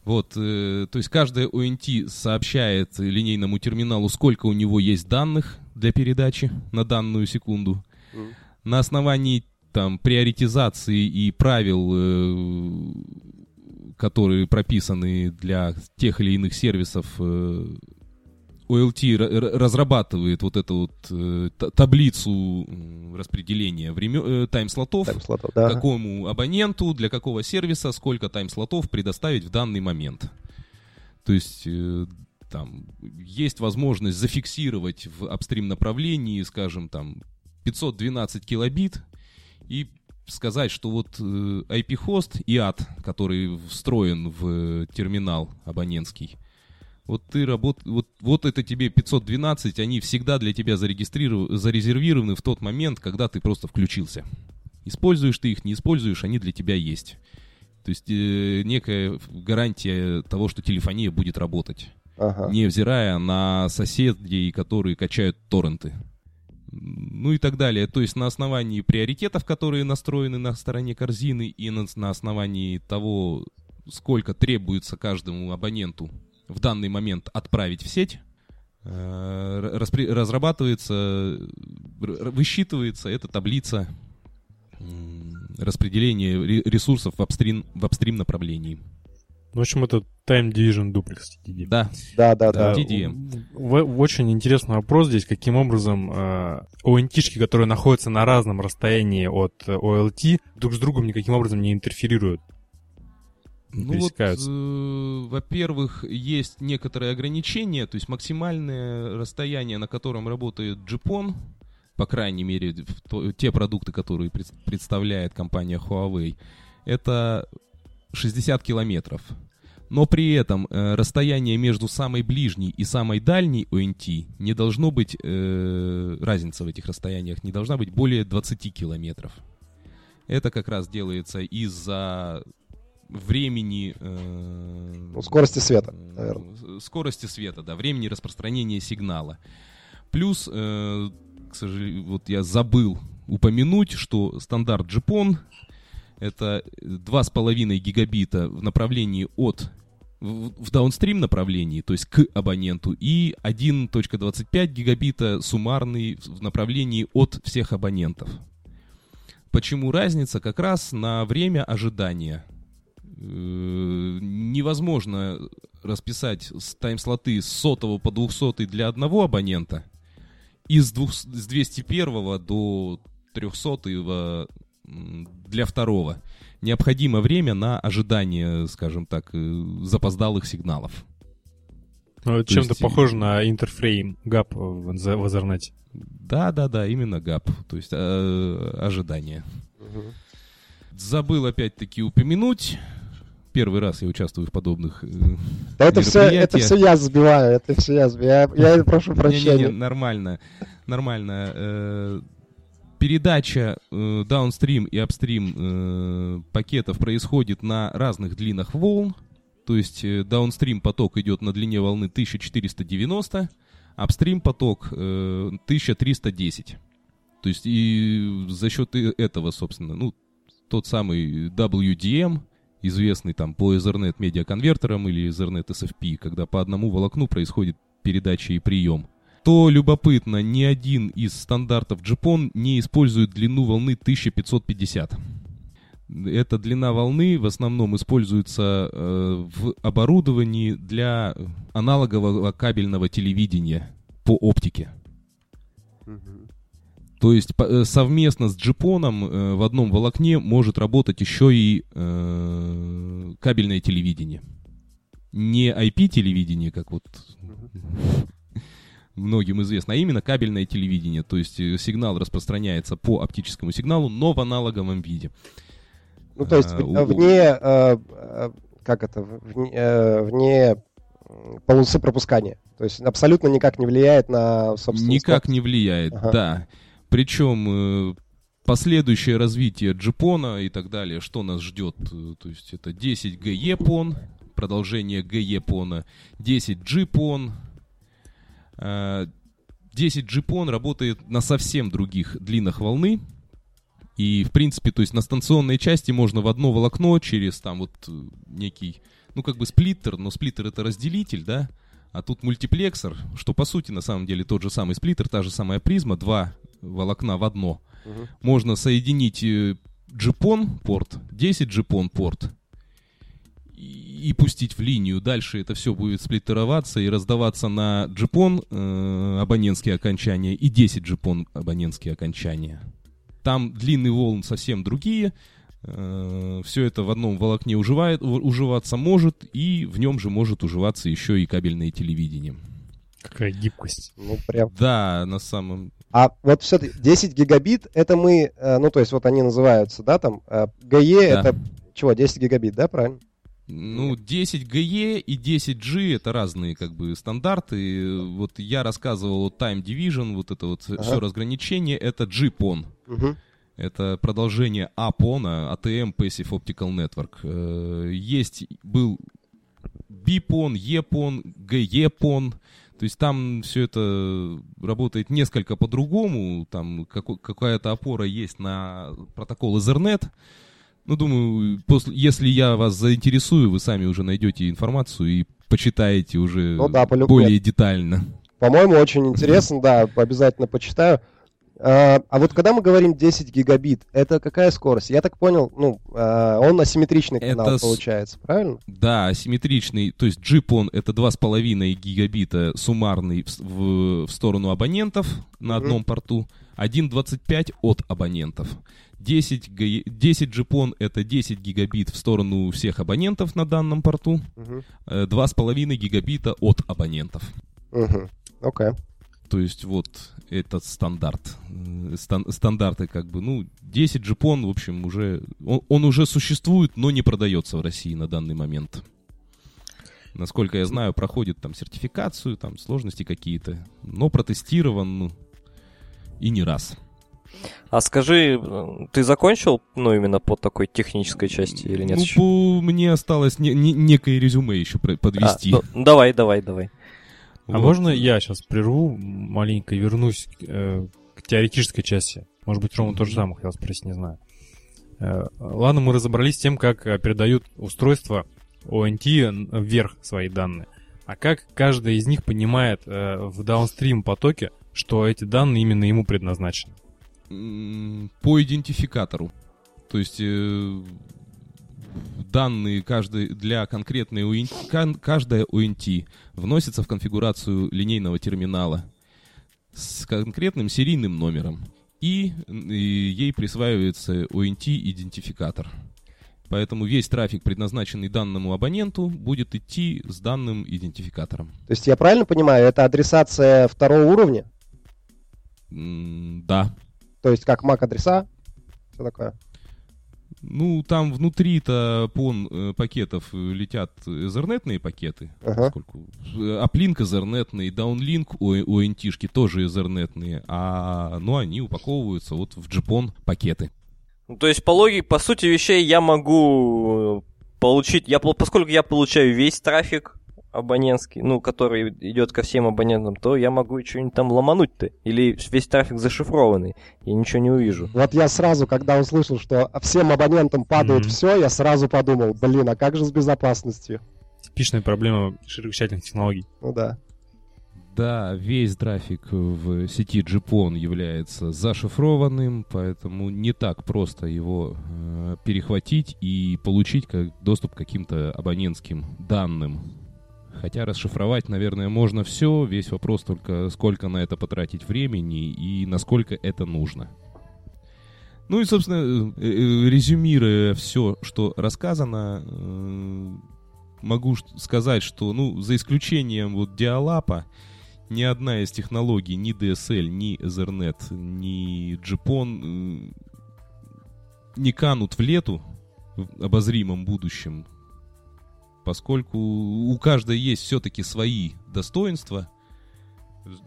Вот, э, то есть каждая ONT сообщает линейному терминалу, сколько у него есть данных для передачи на данную секунду Мгм. на основании там приоритизации и правил, э, которые прописаны для тех или иных сервисов, э, OLT ра- ра- разрабатывает вот эту вот э, та- таблицу распределения времен, тайм-слотов, Тайм-слотов, да. какому абоненту, для какого сервиса, сколько тайм-слотов предоставить в данный момент. То есть там есть возможность зафиксировать в апстрим направлении, скажем, там 512 килобит и сказать, что вот э, IP-хост и ад, который встроен в терминал абонентский, вот ты работ... вот, вот это тебе 512, они всегда для тебя зарегистрированы, зарезервированы в тот момент, когда ты просто включился. Используешь ты их, не используешь, они для тебя есть. То есть э, некая гарантия того, что телефония будет работать, Ага. невзирая на соседей, которые качают торренты. Ну и так далее. То есть на основании приоритетов, которые настроены на стороне корзины, и на, на основании того, сколько требуется каждому абоненту в данный момент отправить в сеть, э, разрабатывается, высчитывается эта таблица распределения ре- ресурсов в апстрим, в апстрим направлении. Ну, в общем, это Time Division Duplex TDD. Да, Да, да, Да. DDM. В- в- очень интересный вопрос здесь, каким образом э, ONT-шки, которые находятся на разном расстоянии от э, OLT, друг с другом никаким образом не интерферируют. Ну вот, пересекаются. э, во-первых, есть некоторые ограничения, то есть максимальное расстояние, на котором работает Джипон, по крайней мере, в то- те продукты, которые пред- представляет компания Huawei, это 60 километров. Но при этом э, расстояние между самой ближней и самой дальней ONT не должно быть, э, разница в этих расстояниях не должна быть более 20 километров. Это как раз делается из-за времени... э, Ну, скорости света, э, наверное. Скорости света, да, времени распространения сигнала. Плюс, э, к сожалению, вот я забыл упомянуть, что стандарт JPON это 2,5 гигабита в направлении от в, даунстрим направлении, то есть к абоненту, и 1.25 гигабита суммарный в направлении от всех абонентов. Почему разница? Как раз на время ожидания. Э, Невозможно расписать тайм-слоты с сотого по 200 для одного абонента и с, двух, с 201 до 300 м, для второго. Необходимо время на ожидание, скажем так, э, запоздалых сигналов. Ну, это чем-то есть- похоже на интерфрейм гап в, Ethernet- в Ethernet. Да, да, да, именно ГАП, то есть э, ожидание. Мгм. Забыл опять-таки упомянуть. Первый раз я участвую в подобных. э, Да это все, это все я сбиваю, это все я сбиваю. Я, я прошу прощения. нормально, нормально. Э, Передача э, даунстрим и апстрим э, пакетов происходит на разных длинах волн. То есть э, даунстрим поток идет на длине волны 1490, апстрим поток э, 1310. То есть и за счет этого, собственно, ну, тот самый WDM, известный там по Ethernet медиаконвертерам или Ethernet SFP, когда по одному волокну происходит передача и прием. То любопытно, ни один из стандартов JPON не использует длину волны 1550. Эта длина волны в основном используется э, в оборудовании для аналогового кабельного телевидения по оптике. Мгм. То есть по- э, совместно с джипоном э, в одном волокне может работать еще и э, кабельное телевидение. Не IP-телевидение, как вот многим известно, а именно кабельное телевидение. То есть э, сигнал распространяется по оптическому сигналу, но в аналоговом виде. Ну, то есть а, вне, у... как это, вне, вне полосы пропускания. То есть абсолютно никак не влияет на, собственно... Никак скорость. не влияет, ага. да. Причем последующее развитие джипона и так далее, что нас ждет, то есть это 10 ГЕПОН, продолжение ГЕПОНа, 10 джипон, Э, 10 джипон работает на совсем других длинах волны. И, в принципе, то есть на станционной части можно в одно волокно через там вот э, некий, ну как бы сплиттер, но сплиттер это разделитель, да, а тут мультиплексор, что по сути на самом деле тот же самый сплиттер, та же самая призма, два волокна в одно. Угу. Можно соединить джипон порт, 10 джипон порт, и, пустить в линию. Дальше это все будет сплиттероваться и раздаваться на джипон э, абонентские окончания и 10 джипон абонентские окончания. Там длинные волн совсем другие. все это в одном волокне уживает, уживаться может, и в нем же может уживаться еще и кабельное телевидение. Какая гибкость. Ну, прям. Да, на самом... А вот все-таки 10 гигабит, это мы, э, ну, то есть вот они называются, да, там, э, GE Да. это чего, 10 гигабит, да, правильно? Ну, 10 GE и 10 G это разные как бы стандарты. Вот я рассказывал о Time Division, вот это вот Ага. все разграничение, это G-PON. Мгм. Это продолжение APON, ATM Passive Optical Network. Э, Есть, был B-PON, E-PON, GE-PON. То есть там все это работает несколько по-другому. Там какая-то опора есть на протокол Ethernet. Ну, думаю, после, если я вас заинтересую, вы сами уже найдете информацию и почитаете уже Ну да, более детально. По-моему, очень интересно, да, обязательно почитаю. А, а вот когда мы говорим 10 гигабит, это какая скорость? Я так понял, ну, а, он асимметричный канал Это получается, правильно? Да, асимметричный, то есть GPON это 2,5 гигабита суммарный в, в- в сторону абонентов на одном порту, 1,25 от абонентов. 10, га- 10 GPON это 10 гигабит в сторону всех абонентов на данном порту, э, 2,5 гигабита от абонентов. Мгм. Окей. То есть вот этот стандарт. Э, стан- стандарты как бы, ну, 10 GPON, в общем, уже... Он, он уже существует, но не продается в России на данный момент. Насколько я знаю, проходит там сертификацию, там сложности какие-то, но протестирован ну, и не раз. А скажи, ты закончил, ну, именно по такой технической части или нет ну, еще? по- мне осталось не- не- некое резюме еще про- А, подвести. ну, давай, давай, давай. А Вот. можно я сейчас прерву маленько и вернусь э, к теоретической части? Может быть, Рома то же самое хотел спросить, не знаю. Э, ладно, мы разобрались с тем, как э, передают устройства ONT вверх свои данные. А как каждая из них понимает э, в даунстрим потоке, что эти данные именно ему предназначены? По идентификатору. То есть э, данные каждой, для конкретной кан- каждая ONT вносится в конфигурацию линейного терминала с конкретным серийным номером. И, и ей присваивается ONT-идентификатор. Поэтому весь трафик, предназначенный данному абоненту, будет идти с данным идентификатором. То есть я правильно понимаю, это адресация второго уровня? М, Да, То есть как MAC-адреса? Все такое. Ну, там внутри-то пон э, пакетов э, летят эзернетные пакеты, Ага. поскольку аплинк эзернетный, даунлинк у ONT-шки тоже эзернетные, а ну, они упаковываются вот в джипон пакеты. Ну, то есть, по логике, по сути вещей, я могу э, получить, я, поскольку я получаю весь трафик абонентский, ну, который идет ко всем абонентам, то я могу что-нибудь там ломануть-то. Или весь трафик зашифрованный, я ничего не увижу. Вот я сразу, когда услышал, что всем абонентам падает Мгм. все, я сразу подумал, блин, а как же с безопасностью? Типичная проблема широкочательных технологий. Ну да. Да, весь трафик в сети GPON является зашифрованным, поэтому не так просто его э, перехватить и получить как доступ к каким-то абонентским данным. Хотя расшифровать, наверное, можно все. Весь вопрос только, сколько на это потратить времени и насколько это нужно. Ну и, собственно, э, э, резюмируя все, что рассказано, э, могу сказать, что, ну, за исключением вот диалапа, ни одна из технологий, ни DSL, ни Ethernet, ни GPON не канут в лету в обозримом будущем, поскольку у каждой есть все-таки свои достоинства.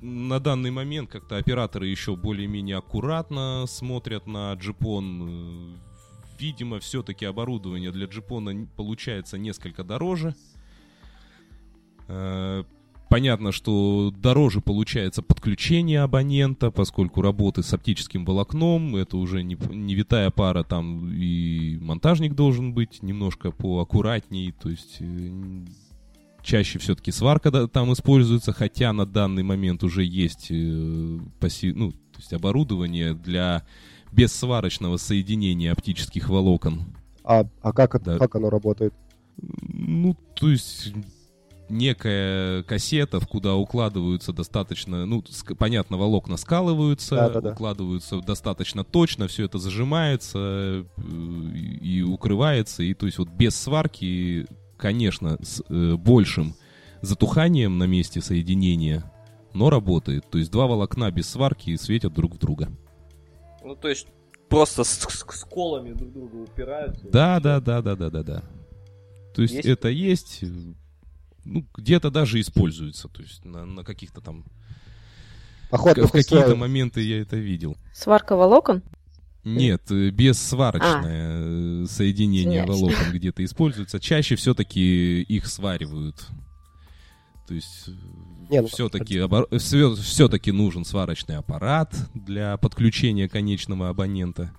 На данный момент как-то операторы еще более-менее аккуратно смотрят на GPON. Видимо, все-таки оборудование для GPON получается несколько дороже. Понятно, что дороже получается подключение абонента, поскольку работы с оптическим волокном, это уже не, не витая пара, там и монтажник должен быть немножко поаккуратней, то есть э, чаще все-таки сварка там используется, хотя на данный момент уже есть э, пассив, ну, то есть оборудование для бессварочного соединения оптических волокон. А, а как, это, да. как оно работает? Ну, то есть некая кассета, в куда укладываются достаточно, ну, понятно, волокна скалываются, да, да, да. укладываются достаточно точно, все это зажимается э, и укрывается, и то есть вот без сварки, конечно, с э, большим затуханием на месте соединения, но работает. То есть два волокна без сварки светят друг в друга. Ну, то есть просто с, с, с колами друг друга упираются. Да, да, да, да, да, да, да. То есть, есть это есть ну, где-то даже используется, то есть на, на каких-то там... Походу, в какие-то моменты я это видел. Сварка волокон? Нет, э, без сварочное а. соединение Извиняюсь. волокон где-то используется. Чаще все-таки их сваривают. То есть Не, ну, все-таки обор... все, все-таки нужен сварочный аппарат для подключения конечного абонента.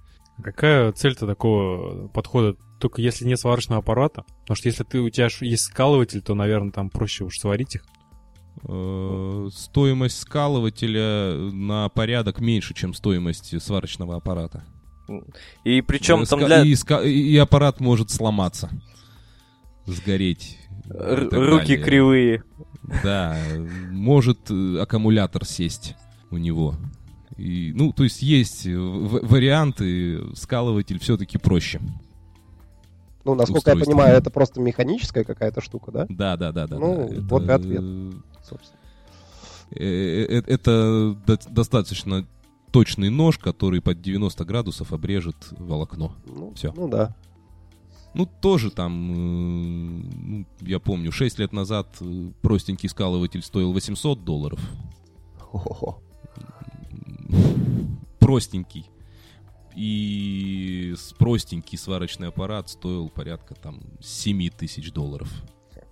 Какая цель-то такого подхода только если нет сварочного аппарата. Потому что если ты, у тебя есть скалыватель, то, наверное, там проще уж сварить их. Э, стоимость скалывателя на порядок меньше, чем стоимость сварочного аппарата. И причем там для... И, и аппарат может сломаться, сгореть. Р- руки далее. кривые. Да, может э, аккумулятор сесть у него. И, ну, то есть есть варианты, скалыватель все-таки проще. Ну, насколько я понимаю, это просто механическая какая-то штука, да? Да, да, да, да. Ну, да. вот это... и ответ, собственно. Э, э, э, это достаточно точный нож, который под 90 градусов обрежет волокно. Ну, Все. Ну да. Ну, тоже там, ну, я помню, 6 лет назад простенький скалыватель стоил 800 долларов. Простенький и простенький сварочный аппарат стоил порядка там 7 тысяч долларов.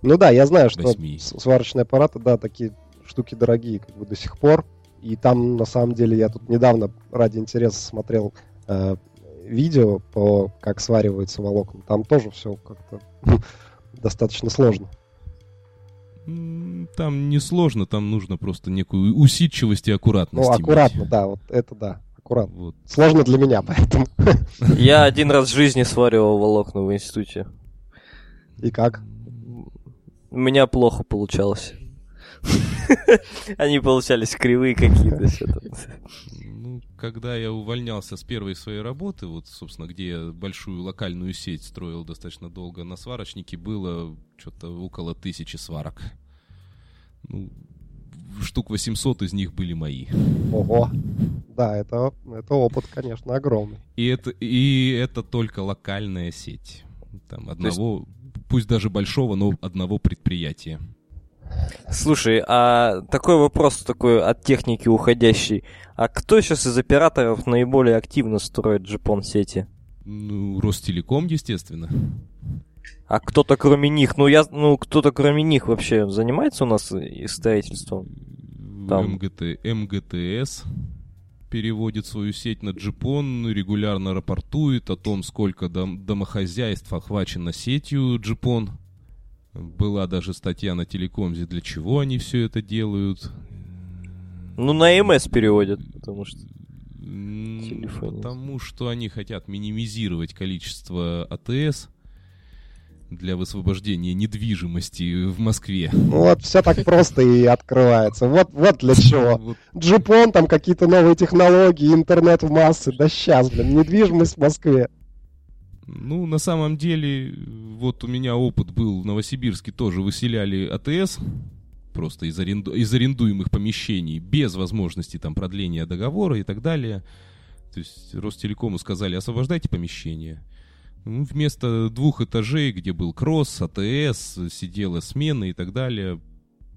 Ну да, я знаю, что 8. сварочные аппараты, да, такие штуки дорогие как бы до сих пор. И там, на самом деле, я тут недавно ради интереса смотрел э, видео по как сваривается волокна. Там тоже все как-то достаточно сложно. Там не сложно, там нужно просто некую усидчивость и аккуратность. Ну, аккуратно, иметь. да, вот это да аккуратно. Вот. Сложно для меня, поэтому. Я один раз в жизни сваривал волокна в институте. И как? У меня плохо получалось. Они получались кривые какие-то. Ну, когда я увольнялся с первой своей работы, вот, собственно, где я большую локальную сеть строил достаточно долго, на сварочнике было что-то около тысячи сварок. Ну, штук 800 из них были мои. Ого. Да, это, это опыт, конечно, огромный. И это, и это только локальная сеть. Там одного, есть... пусть даже большого, но одного предприятия. Слушай, а такой вопрос такой от техники уходящий. А кто сейчас из операторов наиболее активно строит джипон сети? Ну, Ростелеком, естественно. А кто-то кроме них, ну я, ну кто-то кроме них вообще занимается у нас строительством? Там. МГТ, МГТС переводит свою сеть на Джипон, регулярно рапортует о том, сколько дом, домохозяйств охвачено сетью Джипон. Была даже статья на телекомзе, для чего они все это делают. Ну, на МС переводят, потому что... Телефон. Потому что они хотят минимизировать количество АТС для высвобождения недвижимости в Москве. Вот, все так просто и открывается. Вот, вот для чего. Джипон, там какие-то новые технологии, интернет в массы. Да сейчас, блин, недвижимость в Москве. Ну, на самом деле, вот у меня опыт был в Новосибирске, тоже выселяли АТС, просто из, аренду... из арендуемых помещений, без возможности там продления договора и так далее. То есть Ростелекому сказали, освобождайте помещение. Вместо двух этажей, где был кросс, АТС, сидела смена и так далее,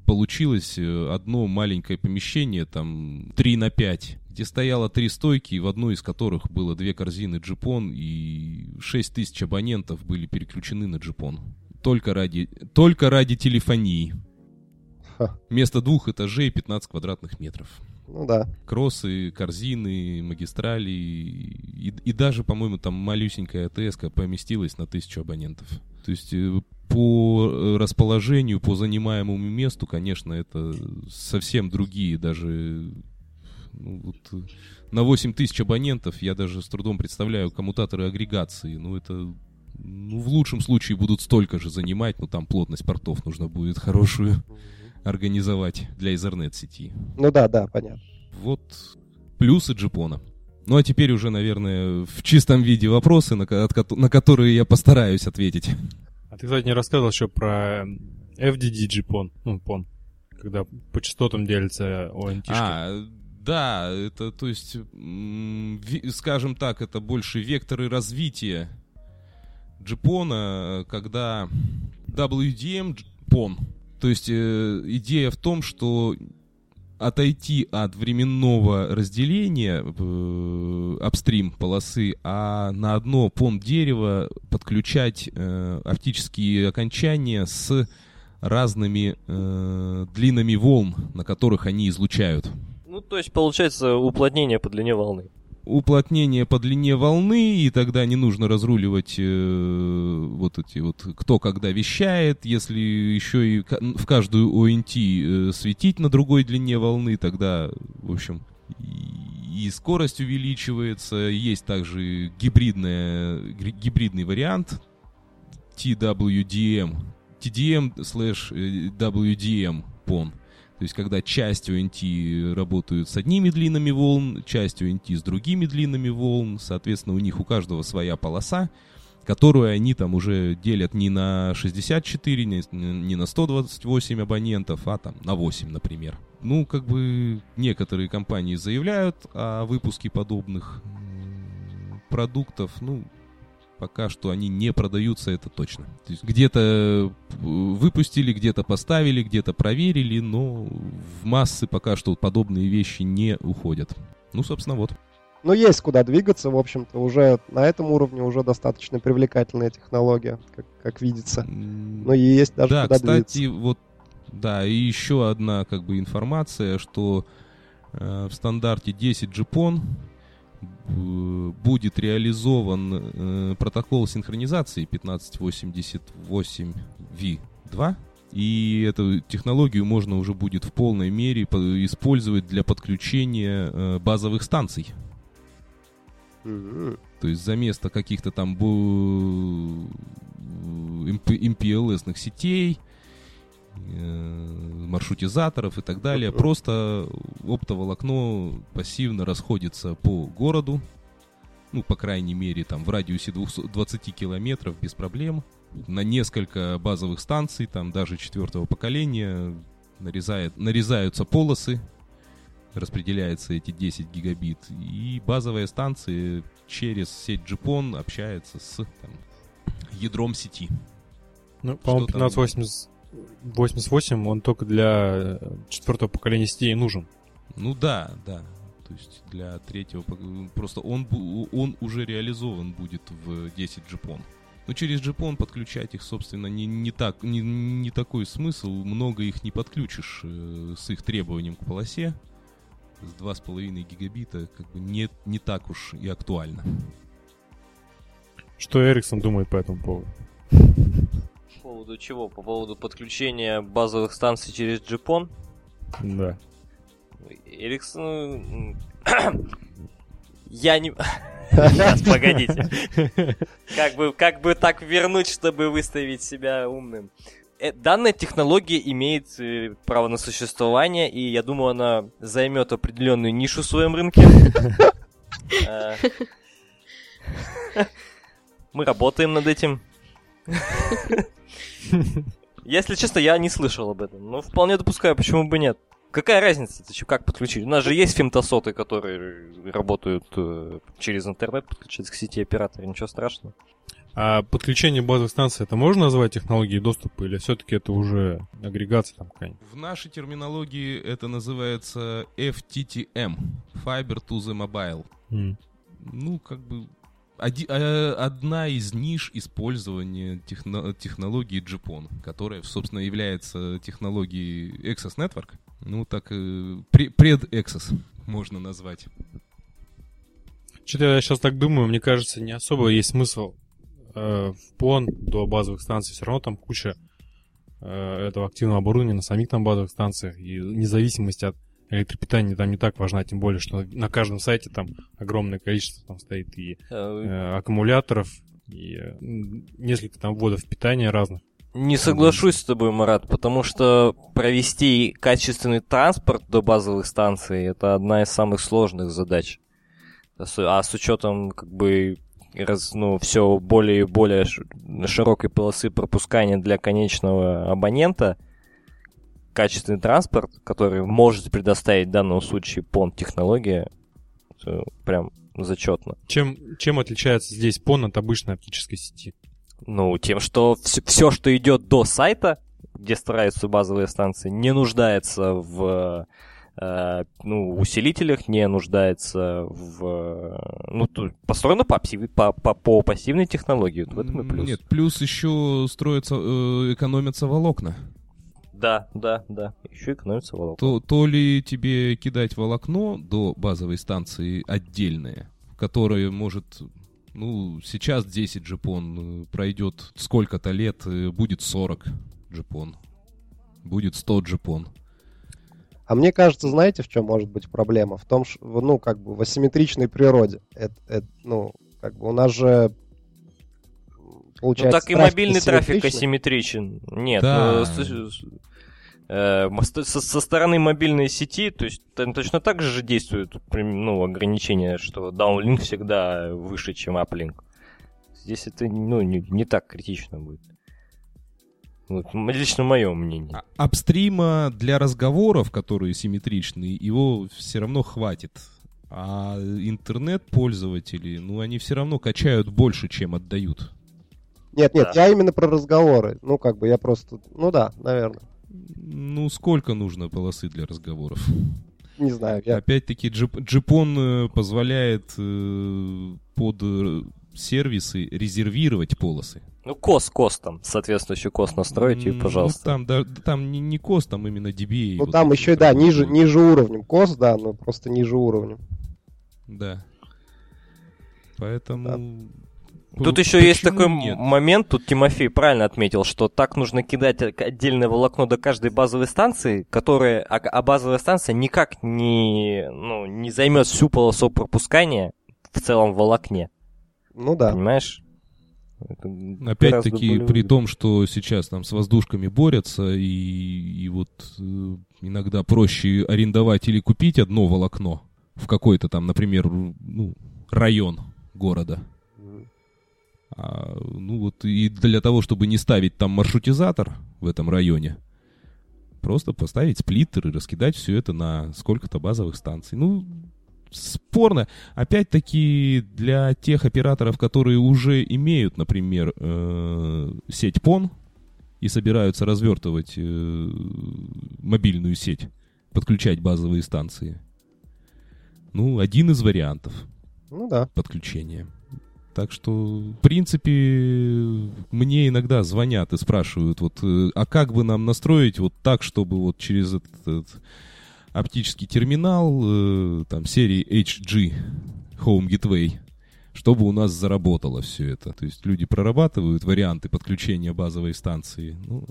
получилось э, одно маленькое помещение, там 3 на 5, где стояло три стойки, в одной из которых было две корзины джипон, и 6 тысяч абонентов были переключены на джипон. Только ради, только ради телефонии. Ха. Вместо двух этажей 15 квадратных метров. Ну да. Кроссы, корзины, магистрали и, и даже, по-моему, там малюсенькая АТС поместилась на тысячу абонентов. То есть э, по расположению, по занимаемому месту, конечно, это совсем другие даже... ну, вот, на 8 тысяч абонентов я даже с трудом представляю коммутаторы агрегации. Ну, это ну, в лучшем случае будут столько же занимать, но там плотность портов нужно будет хорошую организовать для Ethernet сети. Ну да, да, понятно. Вот плюсы джипона. Ну а теперь уже, наверное, в чистом виде вопросы, на, от на которые я постараюсь ответить. А ты, кстати, не рассказывал еще про FDD джипон, ну, пон, когда по частотам делится ОНТ. А, да, это, то есть, скажем так, это больше векторы развития джипона, когда WDM пон. То есть э, идея в том, что отойти от временного разделения э, апстрим полосы, а на одно пон дерева подключать э, оптические окончания с разными э, длинами волн, на которых они излучают. Ну, то есть, получается, уплотнение по длине волны. Уплотнение по длине волны, и тогда не нужно разруливать э, вот эти вот, кто когда вещает, если еще и в каждую ОНТ э, светить на другой длине волны, тогда, в общем, и, и скорость увеличивается, есть также гибридная, гибридный вариант TWDM, TDM э, WDM PON. То есть, когда часть ONT работают с одними длинами волн, часть ONT с другими длинами волн, соответственно, у них у каждого своя полоса, которую они там уже делят не на 64, не, не на 128 абонентов, а там на 8, например. Ну, как бы некоторые компании заявляют о выпуске подобных продуктов, ну, пока что они не продаются, это точно. То есть где-то э, выпустили, где-то поставили, где-то проверили, но в массы пока что подобные вещи не уходят. Ну, собственно, вот. Ну, есть куда двигаться, в общем-то, уже на этом уровне уже достаточно привлекательная технология, как, как видится. Но и есть даже да, куда кстати, двигаться. вот, да, и еще одна как бы информация, что э, в стандарте 10 GPON э, будет реализован э, протокол синхронизации 1588V2, и эту технологию можно уже будет в полной мере по- использовать для подключения э, базовых станций. То есть за место каких-то там MPLS-ных сетей, э, маршрутизаторов и так далее, просто оптоволокно пассивно расходится по городу, ну, по крайней мере, там, в радиусе 200 20 километров без проблем, на несколько базовых станций, там, даже четвертого поколения, нарезает, нарезаются полосы, распределяется эти 10 гигабит, и базовая станция через сеть GPON общается с там, ядром сети. Ну, по-моему, Что там? 1588, он только для э, четвертого поколения сетей нужен. Ну да, да. То есть для третьего просто он, он уже реализован будет в 10 GPON. Но через GPON подключать их, собственно, не, не, так, не, не такой смысл. Много их не подключишь э, с их требованием к полосе. С 2,5 гигабита как бы не, не так уж и актуально. Что Эриксон думает по этому поводу? По поводу чего? По поводу подключения базовых станций через GPON? Да. Эриксон... м, Я не... Сейчас, погодите. Как бы, как бы так вернуть, чтобы выставить себя умным? Э, Данная технология имеет э, право на существование, и я думаю, она займет определенную нишу в своем рынке. Э, Мы работаем над этим. Если честно, я не слышал об этом. Но вполне допускаю, почему бы нет. Какая разница, чё, как подключить? У нас же есть фимтосоты, которые работают э, через интернет, подключаются к сети оператора, ничего страшного. А подключение базовых станций, это можно назвать технологией доступа, или все-таки это уже агрегация там какая-нибудь? В нашей терминологии это называется FTTM, Fiber to the Mobile. М. Ну, как бы оди- э, одна из ниш использования техно- технологии GPON, которая, собственно, является технологией Access Network. Ну, так, э, пре- пред-Access можно назвать. Что-то я сейчас так думаю, мне кажется, не особо есть смысл э, в PON до базовых станций. Все равно там куча э, этого активного оборудования на самих там базовых станциях. И независимость от электропитания там не так важна, тем более, что на каждом сайте там огромное количество там стоит и Э, э, аккумуляторов, и э, несколько там вводов питания разных. Не соглашусь с тобой, Марат, потому что провести качественный транспорт до базовых станций это одна из самых сложных задач. А с- А учетом как бы раз, ну, все более и более широкой полосы пропускания для конечного абонента, качественный транспорт, который может предоставить в данном случае PON технология, прям зачетно. Чем, чем отличается здесь PON от обычной оптической сети? Ну, тем, что все, что идет до сайта, где стараются базовые станции, не нуждается в э, ну, усилителях, не нуждается в... э, Ну, тут построено по, по, по, по пассивной технологии. Вот в этом и плюс. Нет, плюс еще строятся, э, экономятся волокна. Да, да, да. Еще экономится волокна. То, то ли тебе кидать волокно до базовой станции отдельное, которое может, ну, сейчас 10 джипон, пройдет сколько-то лет, э, будет 40 джипон, будет 100 джипон. А мне кажется, знаете, в чем может быть проблема? В том, что, ну, как бы в асимметричной природе. Это, это, ну, как бы у нас же Ну, получается... так и мобильный трафик асимметричен. Нет, Да. ну, со, со стороны мобильной сети, то есть там точно так же действуют ну, ограничения, что даунлинк всегда выше, чем аплинк. Здесь это ну, не, не так критично будет. Вот, лично мое мнение. А- Апстрима для разговоров, которые симметричные, его все равно хватит. А интернет-пользователи, ну, они все равно качают больше, чем отдают. Нет, нет, Да. я именно про разговоры. Ну, как бы я просто... Ну да, наверное. Ну, сколько нужно полосы для разговоров? Не знаю. Я... Опять-таки, GP- GPON э, позволяет э, под э, сервисы резервировать полосы. Ну, CoS, CoS там, соответствующий CoS настроите, и, М, пожалуйста. Ну, там, да, там не, не CoS, там именно DBA. Ну вот там еще, да, ниже, ниже уровнем. CoS, да, но просто ниже уровнем. Да. Поэтому... Тут еще есть почему такой м- нет? момент, тут Тимофей правильно отметил, что так нужно кидать отдельное волокно до каждой базовой станции, которая, а, а базовая станция никак не, ну, не займет всю полосу пропускания в целом в волокне, Ну да. понимаешь? Опять-таки, более при том, что сейчас там с воздушками борются, и, и вот э, иногда проще арендовать или купить одно волокно в какой-то там, например, ну, район города. А, ну вот и для того, чтобы не ставить там маршрутизатор в этом районе, просто поставить сплиттер и раскидать все это на сколько-то базовых станций. Ну, спорно. Опять-таки, для тех операторов, которые уже имеют, например, э, сеть PON и собираются развертывать э, мобильную сеть, подключать базовые станции, ну, один из вариантов Ну да. подключения. Так что, в принципе, мне иногда звонят и спрашивают, вот, э, а как бы нам настроить вот так, чтобы вот через этот, этот оптический терминал, э, там, серии HG Home Gateway, чтобы у нас заработало все это. То есть люди прорабатывают варианты подключения базовой станции. Ну,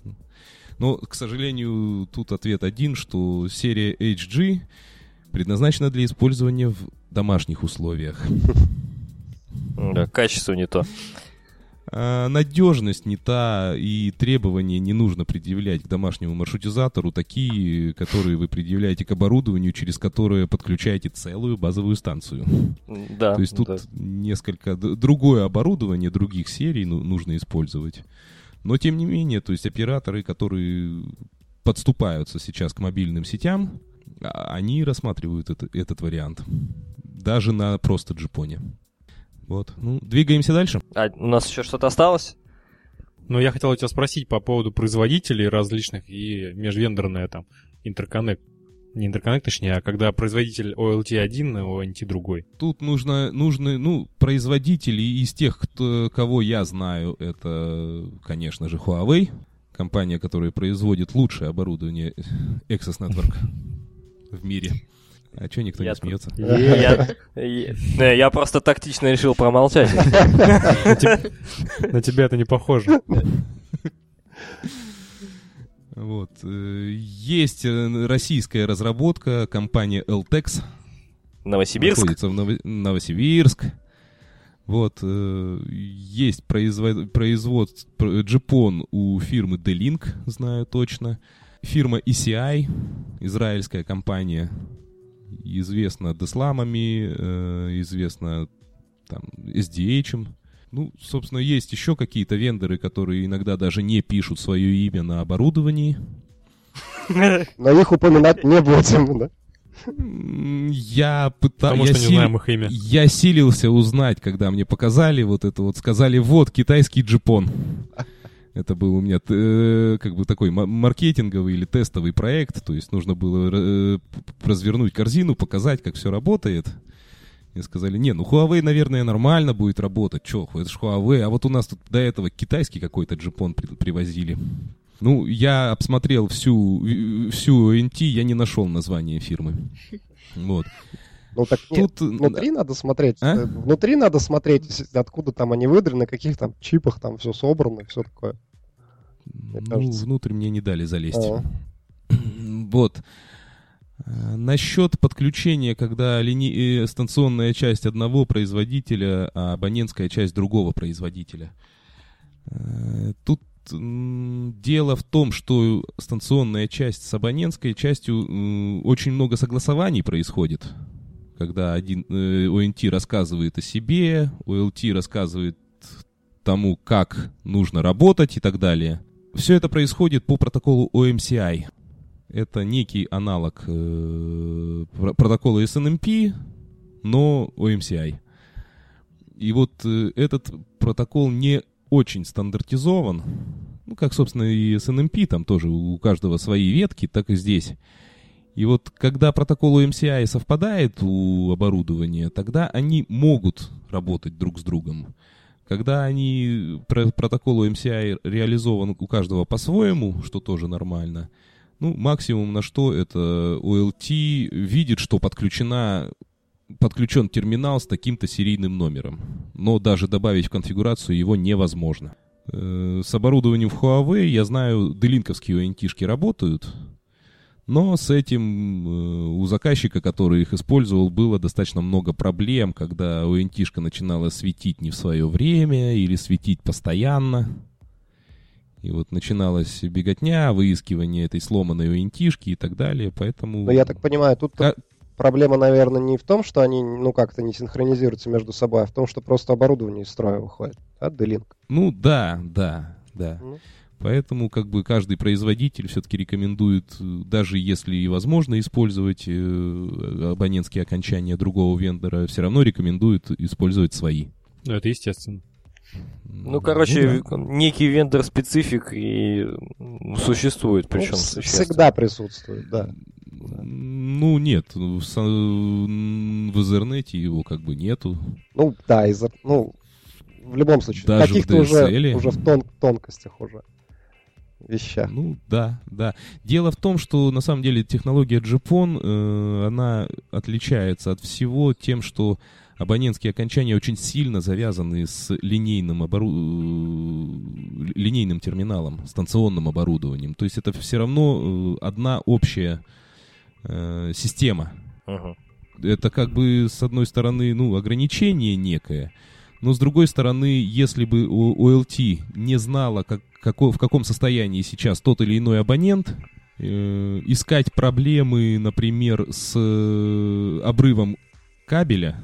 но, к сожалению, тут ответ один, что серия HG предназначена для использования в домашних условиях. Да, качество не то. А, надежность не та, и требования не нужно предъявлять к домашнему маршрутизатору, такие, которые вы предъявляете к оборудованию, через которое подключаете целую базовую станцию. Да. То есть тут да. несколько другое оборудование других серий ну, нужно использовать. Но тем не менее, то есть операторы, которые подступаются сейчас к мобильным сетям, а- они рассматривают это- этот вариант. Даже на просто джипоне. Вот. Ну, двигаемся дальше. А у нас еще что-то осталось? Но я хотел у тебя спросить по поводу производителей различных и межвендорное там интерконнект. Не интерконнект, точнее, а когда производитель OLT один, а ONT другой. Тут нужно, нужны, ну, производители из тех, кто, кого я знаю, это, конечно же, Huawei, компания, которая производит лучшее оборудование Access Network в мире. А что никто Я не смеется? Я, просто тактично решил промолчать. На теб- на тебя это не похоже. Вот. э, Есть э, российская разработка, компания LTEX. Новосибирск? Находится в Ново- Новосибирск. Вот. э, Есть производ... производство джипон у фирмы D-Link, знаю точно. Фирма ECI, израильская компания, известна десламами, э, известна там SDH. Ну, собственно, есть еще какие-то вендоры, которые иногда даже не пишут свое имя на оборудовании. Но их упоминать не будем, да? Я пытался... Потому что не знаем их имя. Я силился узнать, когда мне показали вот это вот, сказали, вот, китайский джипон. Это был у меня э, как бы такой ма- маркетинговый или тестовый проект, то есть нужно было э, развернуть корзину, показать, как все работает. Мне сказали, не, ну Huawei, наверное, нормально будет работать. Че, это ж Huawei, а вот у нас тут до этого китайский какой-то джипон при- привозили. Ну, я обсмотрел всю, э, всю NT, я не нашел название фирмы. Вот. Ну так нет, Тут... внутри надо смотреть. А? э, Внутри надо смотреть, откуда там они выдраны, на каких там чипах там все собрано, все такое. Мне Ну, кажется. внутрь мне не дали залезть. А. Вот. А, Насчет подключения, когда лини- э, станционная часть одного производителя, а абонентская часть другого производителя. Э, Тут дело в том, что станционная часть с абонентской частью очень много согласований происходит. Когда один э, ONT рассказывает о себе, OLT рассказывает тому, как нужно работать и так далее. Все это происходит по протоколу OMCI. Это некий аналог э, про- протокола SNMP, но OMCI. И вот э, этот протокол не очень стандартизован. Ну, как, собственно, и SNMP, там тоже у каждого свои ветки, так и здесь. И вот когда протокол OMCI совпадает у оборудования, тогда они могут работать друг с другом. Когда они, про- протокол OMCI реализован у каждого по-своему, что тоже нормально, ну, максимум на что это OLT видит, что подключена, подключен терминал с таким-то серийным номером. Но даже добавить в конфигурацию его невозможно. Э, С оборудованием в Huawei, я знаю, делинковские ONT-шки работают, но с этим э, у заказчика, который их использовал, было достаточно много проблем, когда ONT-шка начинала светить не в свое время или светить постоянно. И вот начиналась беготня, выискивание этой сломанной ONT-шки и так далее, поэтому... Но я так понимаю, тут Ка- проблема, наверное, не в том, что они, ну, как-то не синхронизируются между собой, а в том, что просто оборудование из строя выходит. Да, D-Link. Ну да, да, да. Ну. Поэтому как бы каждый производитель все-таки рекомендует, э, даже если и возможно использовать э, абонентские окончания другого вендора, все равно рекомендует использовать свои. Ну, это естественно. Ну, короче, да. некий вендор-специфик и существует, Ну, причем существенно. всегда присутствует, да. Ну, нет, в, в Ethernet его как бы нету. Ну, да, из ну, в любом случае, Даже в каких-то уже, DSL. уже в тон- тонкостях уже вещах. Ну, да, да. Дело в том, что на самом деле технология JPON, э, она отличается от всего тем, что абонентские окончания очень сильно завязаны с линейным, обору... э, линейным терминалом, станционным оборудованием. То есть это все равно э, одна общая э, система. Мгм. Это как бы, с одной стороны, ну, ограничение некое, Но с другой стороны, если бы OLT не знала, как, како, в каком состоянии сейчас тот или иной абонент, э, искать проблемы, например, с э, обрывом кабеля,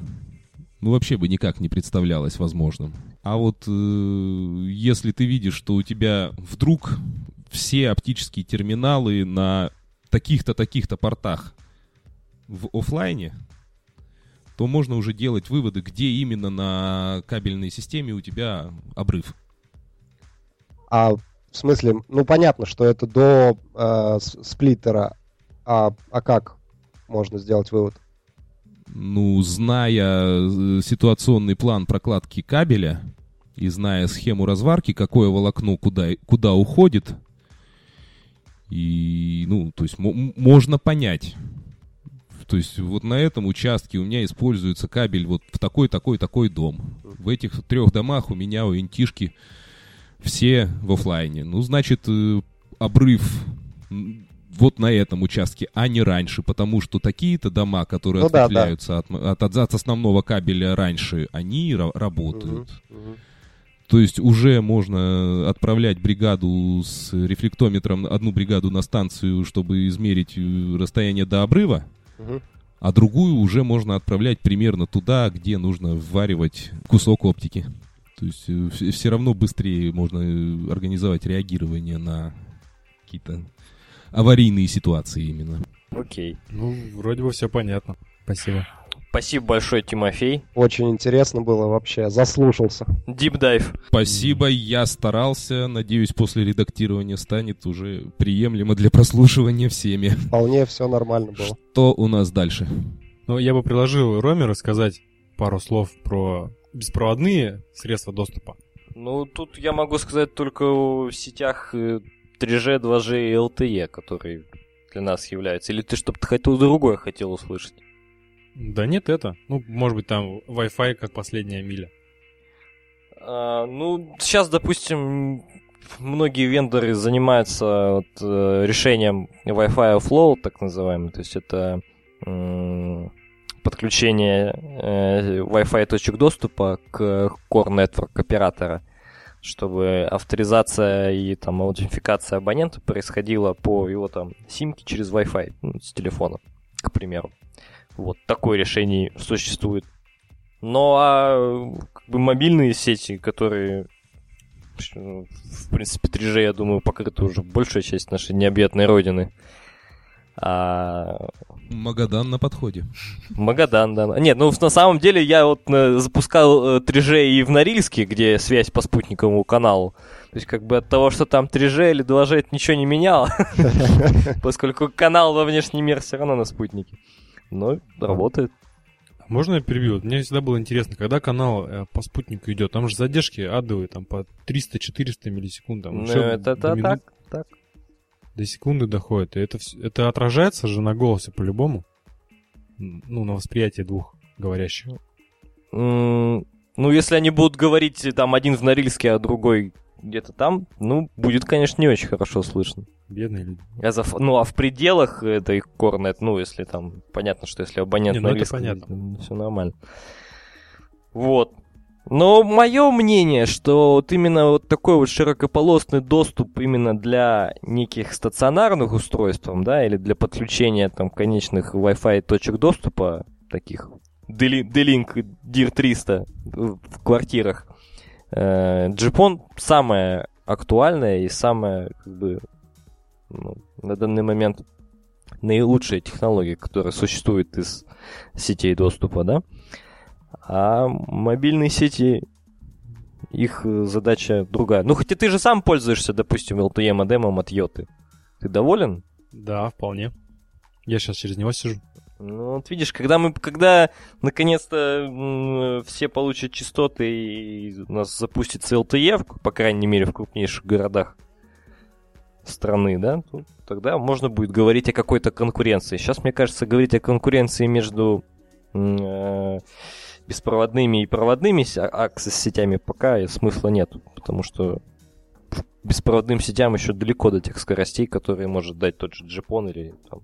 ну вообще бы никак не представлялось возможным. А вот э, если ты видишь, что у тебя вдруг все оптические терминалы на таких-то, таких-то портах в офлайне, то можно уже делать выводы, где именно на кабельной системе у тебя обрыв. А в смысле, ну понятно, что это до э, сплиттера, а, а как можно сделать вывод? Ну, зная э, ситуационный план прокладки кабеля и зная схему разварки, какое волокно куда, куда уходит, и, ну, то есть можно понять. То есть вот на этом участке у меня используется кабель вот в такой, такой, такой дом. В этих трех домах у меня у интишки все в офлайне. Ну, значит, э, обрыв вот на этом участке, а не раньше, потому что такие-то дома, которые ну, ответвляются да, да. От, от, от основного кабеля раньше, они работают. Угу, угу. То есть уже можно отправлять бригаду с рефлектометром, одну бригаду на станцию, чтобы измерить э, расстояние до обрыва, угу. а другую уже можно отправлять примерно туда, где нужно вваривать кусок оптики. То есть э, все равно быстрее можно э, организовать реагирование на какие-то аварийные ситуации именно. Окей. Ну, вроде бы все понятно. Спасибо. Спасибо большое, Тимофей. Очень интересно было вообще, заслушался. Deep dive. Спасибо, я старался. Надеюсь, после редактирования станет уже приемлемо для прослушивания всеми. Вполне все нормально было. Что у нас дальше? Ну, я бы предложил Роме рассказать пару слов про беспроводные средства доступа. Ну, тут я могу сказать только о сетях 3G, 2G и LTE, которые для нас являются. Или ты что-то хотел другое хотел услышать? Да нет, это. Ну, может быть, там Wi-Fi как последняя миля. А, ну, сейчас, допустим, многие вендоры занимаются вот, э, решением Wi-Fi Flow, так называемый. То есть это подключение э, Wi-Fi точек доступа к Core Network оператора, чтобы авторизация и там аутентификация абонента происходила по его там симке через Wi-Fi ну, с телефона, к примеру. Вот такое решение существует. Ну а как бы мобильные сети, которые в принципе 3G, я думаю, покрыты уже большая часть нашей необъятной родины. А... Магадан на подходе. Магадан, да. Нет, ну на самом деле я вот э, запускал 3G э, и в Норильске, где связь по спутниковому каналу. То есть как бы от того, что там 3G или 2G, это ничего не меняло, поскольку канал во внешний мир все равно на спутнике но работает. Можно я перебью? Мне всегда было интересно, когда канал э, по спутнику идет, там же задержки адовые, там по 300-400 миллисекунд. Там, ну, это, это минут, так, так. До секунды доходит. И это, это отражается же на голосе по-любому? Ну, на восприятие двух говорящих. Mm, ну, если они будут говорить там один в Норильске, а другой где-то там, ну, будет, конечно, не очень хорошо слышно. Бедные люди. А за, ну, а в пределах этой корнет, ну, если там, понятно, что если абонент не, ну, это понятно. все нормально. Вот. Но мое мнение, что вот именно вот такой вот широкополосный доступ именно для неких стационарных устройств, да, или для подключения там конечных Wi-Fi точек доступа, таких D-Link, DIR 300 в квартирах, Джипон самое актуальное и самое как бы ну, на данный момент наилучшая технология, которая существует из сетей доступа, да. А мобильные сети, их задача другая. Ну, хотя ты же сам пользуешься, допустим, LTE модемом от Йоты. Ты доволен? Да, вполне. Я сейчас через него сижу. Ну, вот видишь, когда мы, когда наконец-то все получат частоты и у нас запустится LTE, по крайней мере, в крупнейших городах, страны, да, то тогда можно будет говорить о какой-то конкуренции. Сейчас, мне кажется, говорить о конкуренции между э, беспроводными и проводными аксесс-сетями пока смысла нет, потому что беспроводным сетям еще далеко до тех скоростей, которые может дать тот же джипон или там,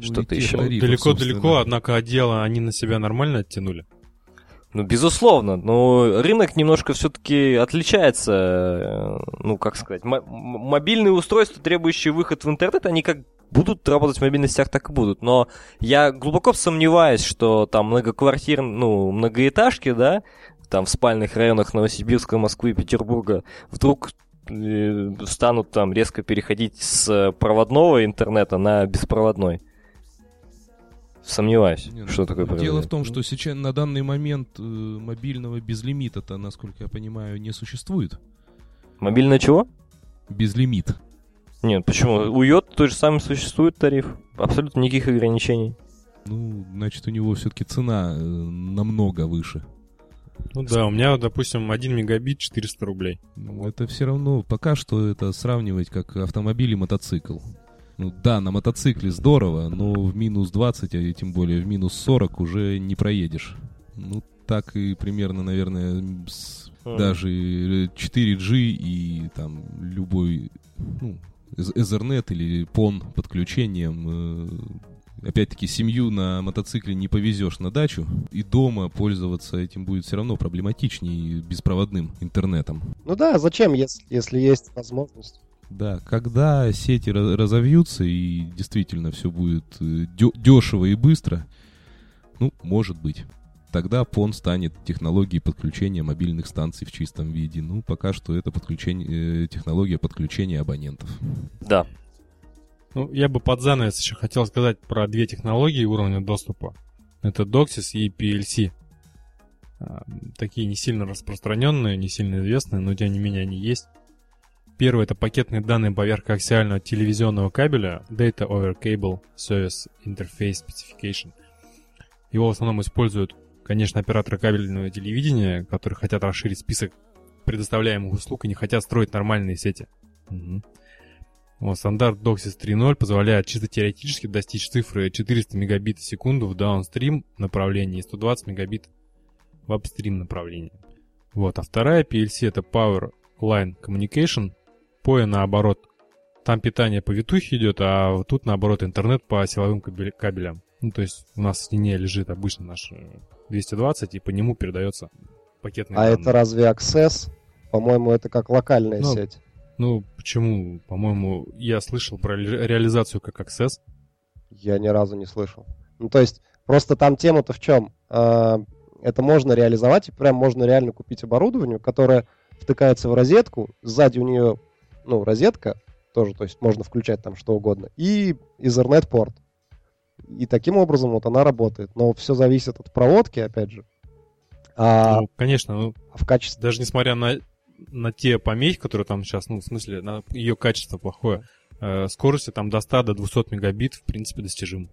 что-то еще. Далеко-далеко, однако отделы они на себя нормально оттянули. Ну, безусловно, но рынок немножко все-таки отличается, э, ну, как сказать, м- мобильные устройства, требующие выход в интернет, они как будут работать в мобильных сетях, так и будут. Но я глубоко сомневаюсь, что там многоквартир, ну, многоэтажки, да, там в спальных районах Новосибирска, Москвы, Петербурга вдруг э, станут там резко переходить с проводного интернета на беспроводной. Сомневаюсь, Не, ну, что такое Дело произойдет. в том, что сейчас на данный момент э, мобильного безлимита-то, насколько я понимаю, не существует. Мобильное чего? Безлимит. Нет, почему? У Йот тот же самый существует тариф. Абсолютно никаких ограничений. Ну, значит, у него все-таки цена э, намного выше. Ну да, у меня, допустим, 1 мегабит 400 рублей. Ну, Это все равно пока что это сравнивать как автомобиль и мотоцикл. Ну да, на мотоцикле здорово, но в минус 20, а тем более в минус 40 уже не проедешь. Ну, так и примерно, наверное, с Хм. даже э, 4G и там любой, ну, Ethernet или PON подключением. э, Опять-таки, семью на мотоцикле не повезешь на дачу, и дома пользоваться этим будет все равно проблематичнее беспроводным интернетом. Ну да, зачем, если, если есть возможность? Да, когда сети разовьются и действительно все будет э, дешево и быстро, ну, может быть. Тогда PON станет технологией подключения мобильных станций в чистом виде. Ну, пока что это подключение, э, технология подключения абонентов. Да. Ну, я бы под занавес еще хотел сказать про две технологии уровня доступа. Это DOCSIS и PLC. А, Такие не сильно распространенные, не сильно известные, но тем не менее они есть. Первый это пакетные данные поверх коаксиального телевизионного кабеля Data over Cable Service Interface Specification. Его в основном используют, конечно, операторы кабельного телевидения, которые хотят расширить список предоставляемых услуг и не хотят строить нормальные сети. Мгм. Вот, стандарт DOCSIS 3.0 позволяет чисто теоретически достичь цифры 400 мегабит в секунду в даунстрим направлении и 120 мегабит в апстрим направлении. Вот, а вторая PLC это Power Line Communication, POE наоборот. Там питание по витухе идет, а тут наоборот интернет по силовым кабелям. Ну, то есть у нас в стене лежит обычно наш э, 220, и по нему передается пакетный А это разве Access? По-моему, это как локальная Ну, сеть. Ну, почему? По-моему, я слышал про ре- реализацию как Access. Я ни разу не слышал. Ну, то есть, просто там тема-то в чем? А, это можно реализовать, и прям можно реально купить оборудование, которое втыкается в розетку, сзади у нее, ну, розетка тоже, то есть можно включать там что угодно, и Ethernet-порт. И таким образом вот она работает. Но все зависит от проводки, опять же. А Ну, конечно, ну, в качестве... даже несмотря на, на те помехи, которые там сейчас, ну, в смысле, на ее качество плохое, э, скорости там до 100, до 200 мегабит, в принципе, достижимо.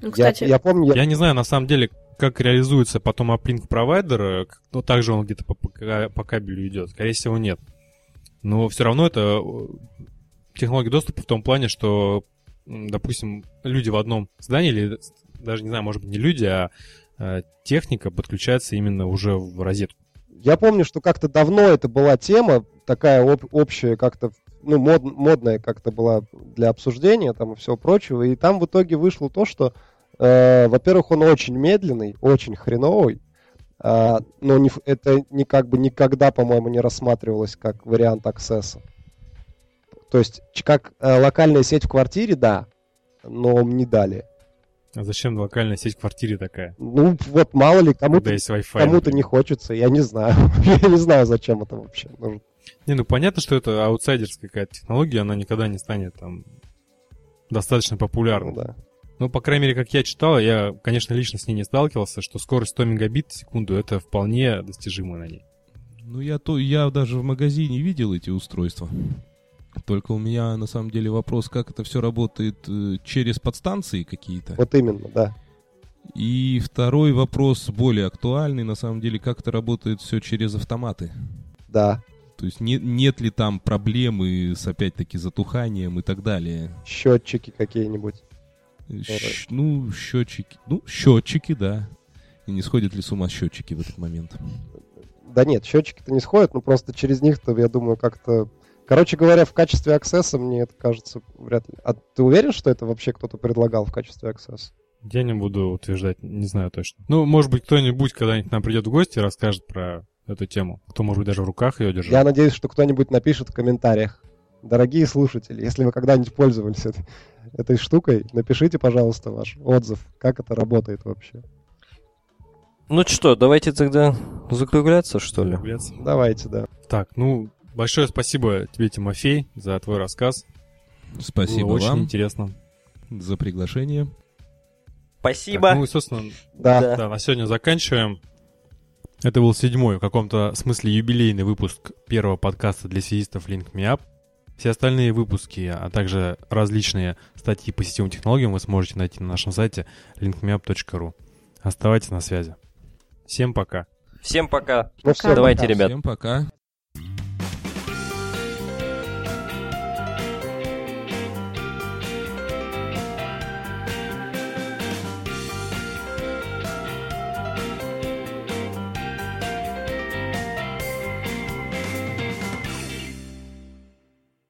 Ну, Я, кстати, я помню, я- Я не знаю, на самом деле, как реализуется потом uplink провайдер, как- ну, также он где-то по, по по кабелю идет. Скорее всего, нет. Но все равно это э, технология доступа в том плане, что, допустим, люди в одном здании, или даже, не знаю, может быть, не люди, а э, техника подключается именно уже в розетку. Я помню, что как-то давно это была тема, такая об- общая, как-то, ну, мод- модная как-то была для обсуждения там и всего прочего. И там в итоге вышло то, что, э, во-первых, он очень медленный, очень хреновый, но не, это не как бы никогда, по-моему, не рассматривалось как вариант аксесса. То есть, как э, локальная сеть в квартире, да, но не дали. А зачем локальная сеть в квартире такая? Ну, вот мало ли, кому-то например? не хочется, я не знаю. я не знаю, зачем это вообще нужно. Не, ну понятно, что это аутсайдерская какая-то технология, она никогда не станет там достаточно популярной. Ну, да. Ну, по крайней мере, как я читал, я, конечно, лично с ней не сталкивался, что скорость 100 мегабит в секунду это вполне достижимо на ней. Ну, я, то, я даже в магазине видел эти устройства. Только у меня на самом деле вопрос, как это все работает э, через подстанции какие-то. Вот именно, да. И второй вопрос, более актуальный, на самом деле, как это работает все через автоматы. Да. То есть не- нет ли там проблемы с, опять-таки, затуханием и так далее. Счетчики какие-нибудь. Щ- ну, счетчики. Ну, счетчики, да. И не сходят ли с ума счетчики в этот момент? Да нет, счетчики-то не сходят, но просто через них-то, я думаю, как-то... Короче говоря, в качестве аксесса, мне это кажется, вряд ли. А ты уверен, что это вообще кто-то предлагал в качестве аксесса? Я не буду утверждать, не знаю точно. Ну, может быть, кто-нибудь когда-нибудь к нам придет в гости и расскажет про эту тему. Кто, может быть, даже в руках ее держит. Я надеюсь, что кто-нибудь напишет в комментариях. Дорогие слушатели, если вы когда-нибудь пользовались этой, этой штукой, напишите, пожалуйста, ваш отзыв, как это работает вообще. Ну что, давайте тогда закругляться, что ли? Закругляться. Давайте, да. Так, ну, большое спасибо тебе, Тимофей, за твой рассказ. Спасибо Было очень вам интересно. за приглашение. Спасибо. Так, ну и, собственно, Да, Да. да, на сегодня заканчиваем. Это был седьмой, в каком-то смысле юбилейный выпуск первого подкаста для связистов Link Me Up. Все остальные выпуски, а также различные статьи по сетевым технологиям вы сможете найти на нашем сайте linkmeup.ru. Оставайтесь на связи. Всем пока. Всем пока. ну Пока. Давайте, ребят. Всем пока.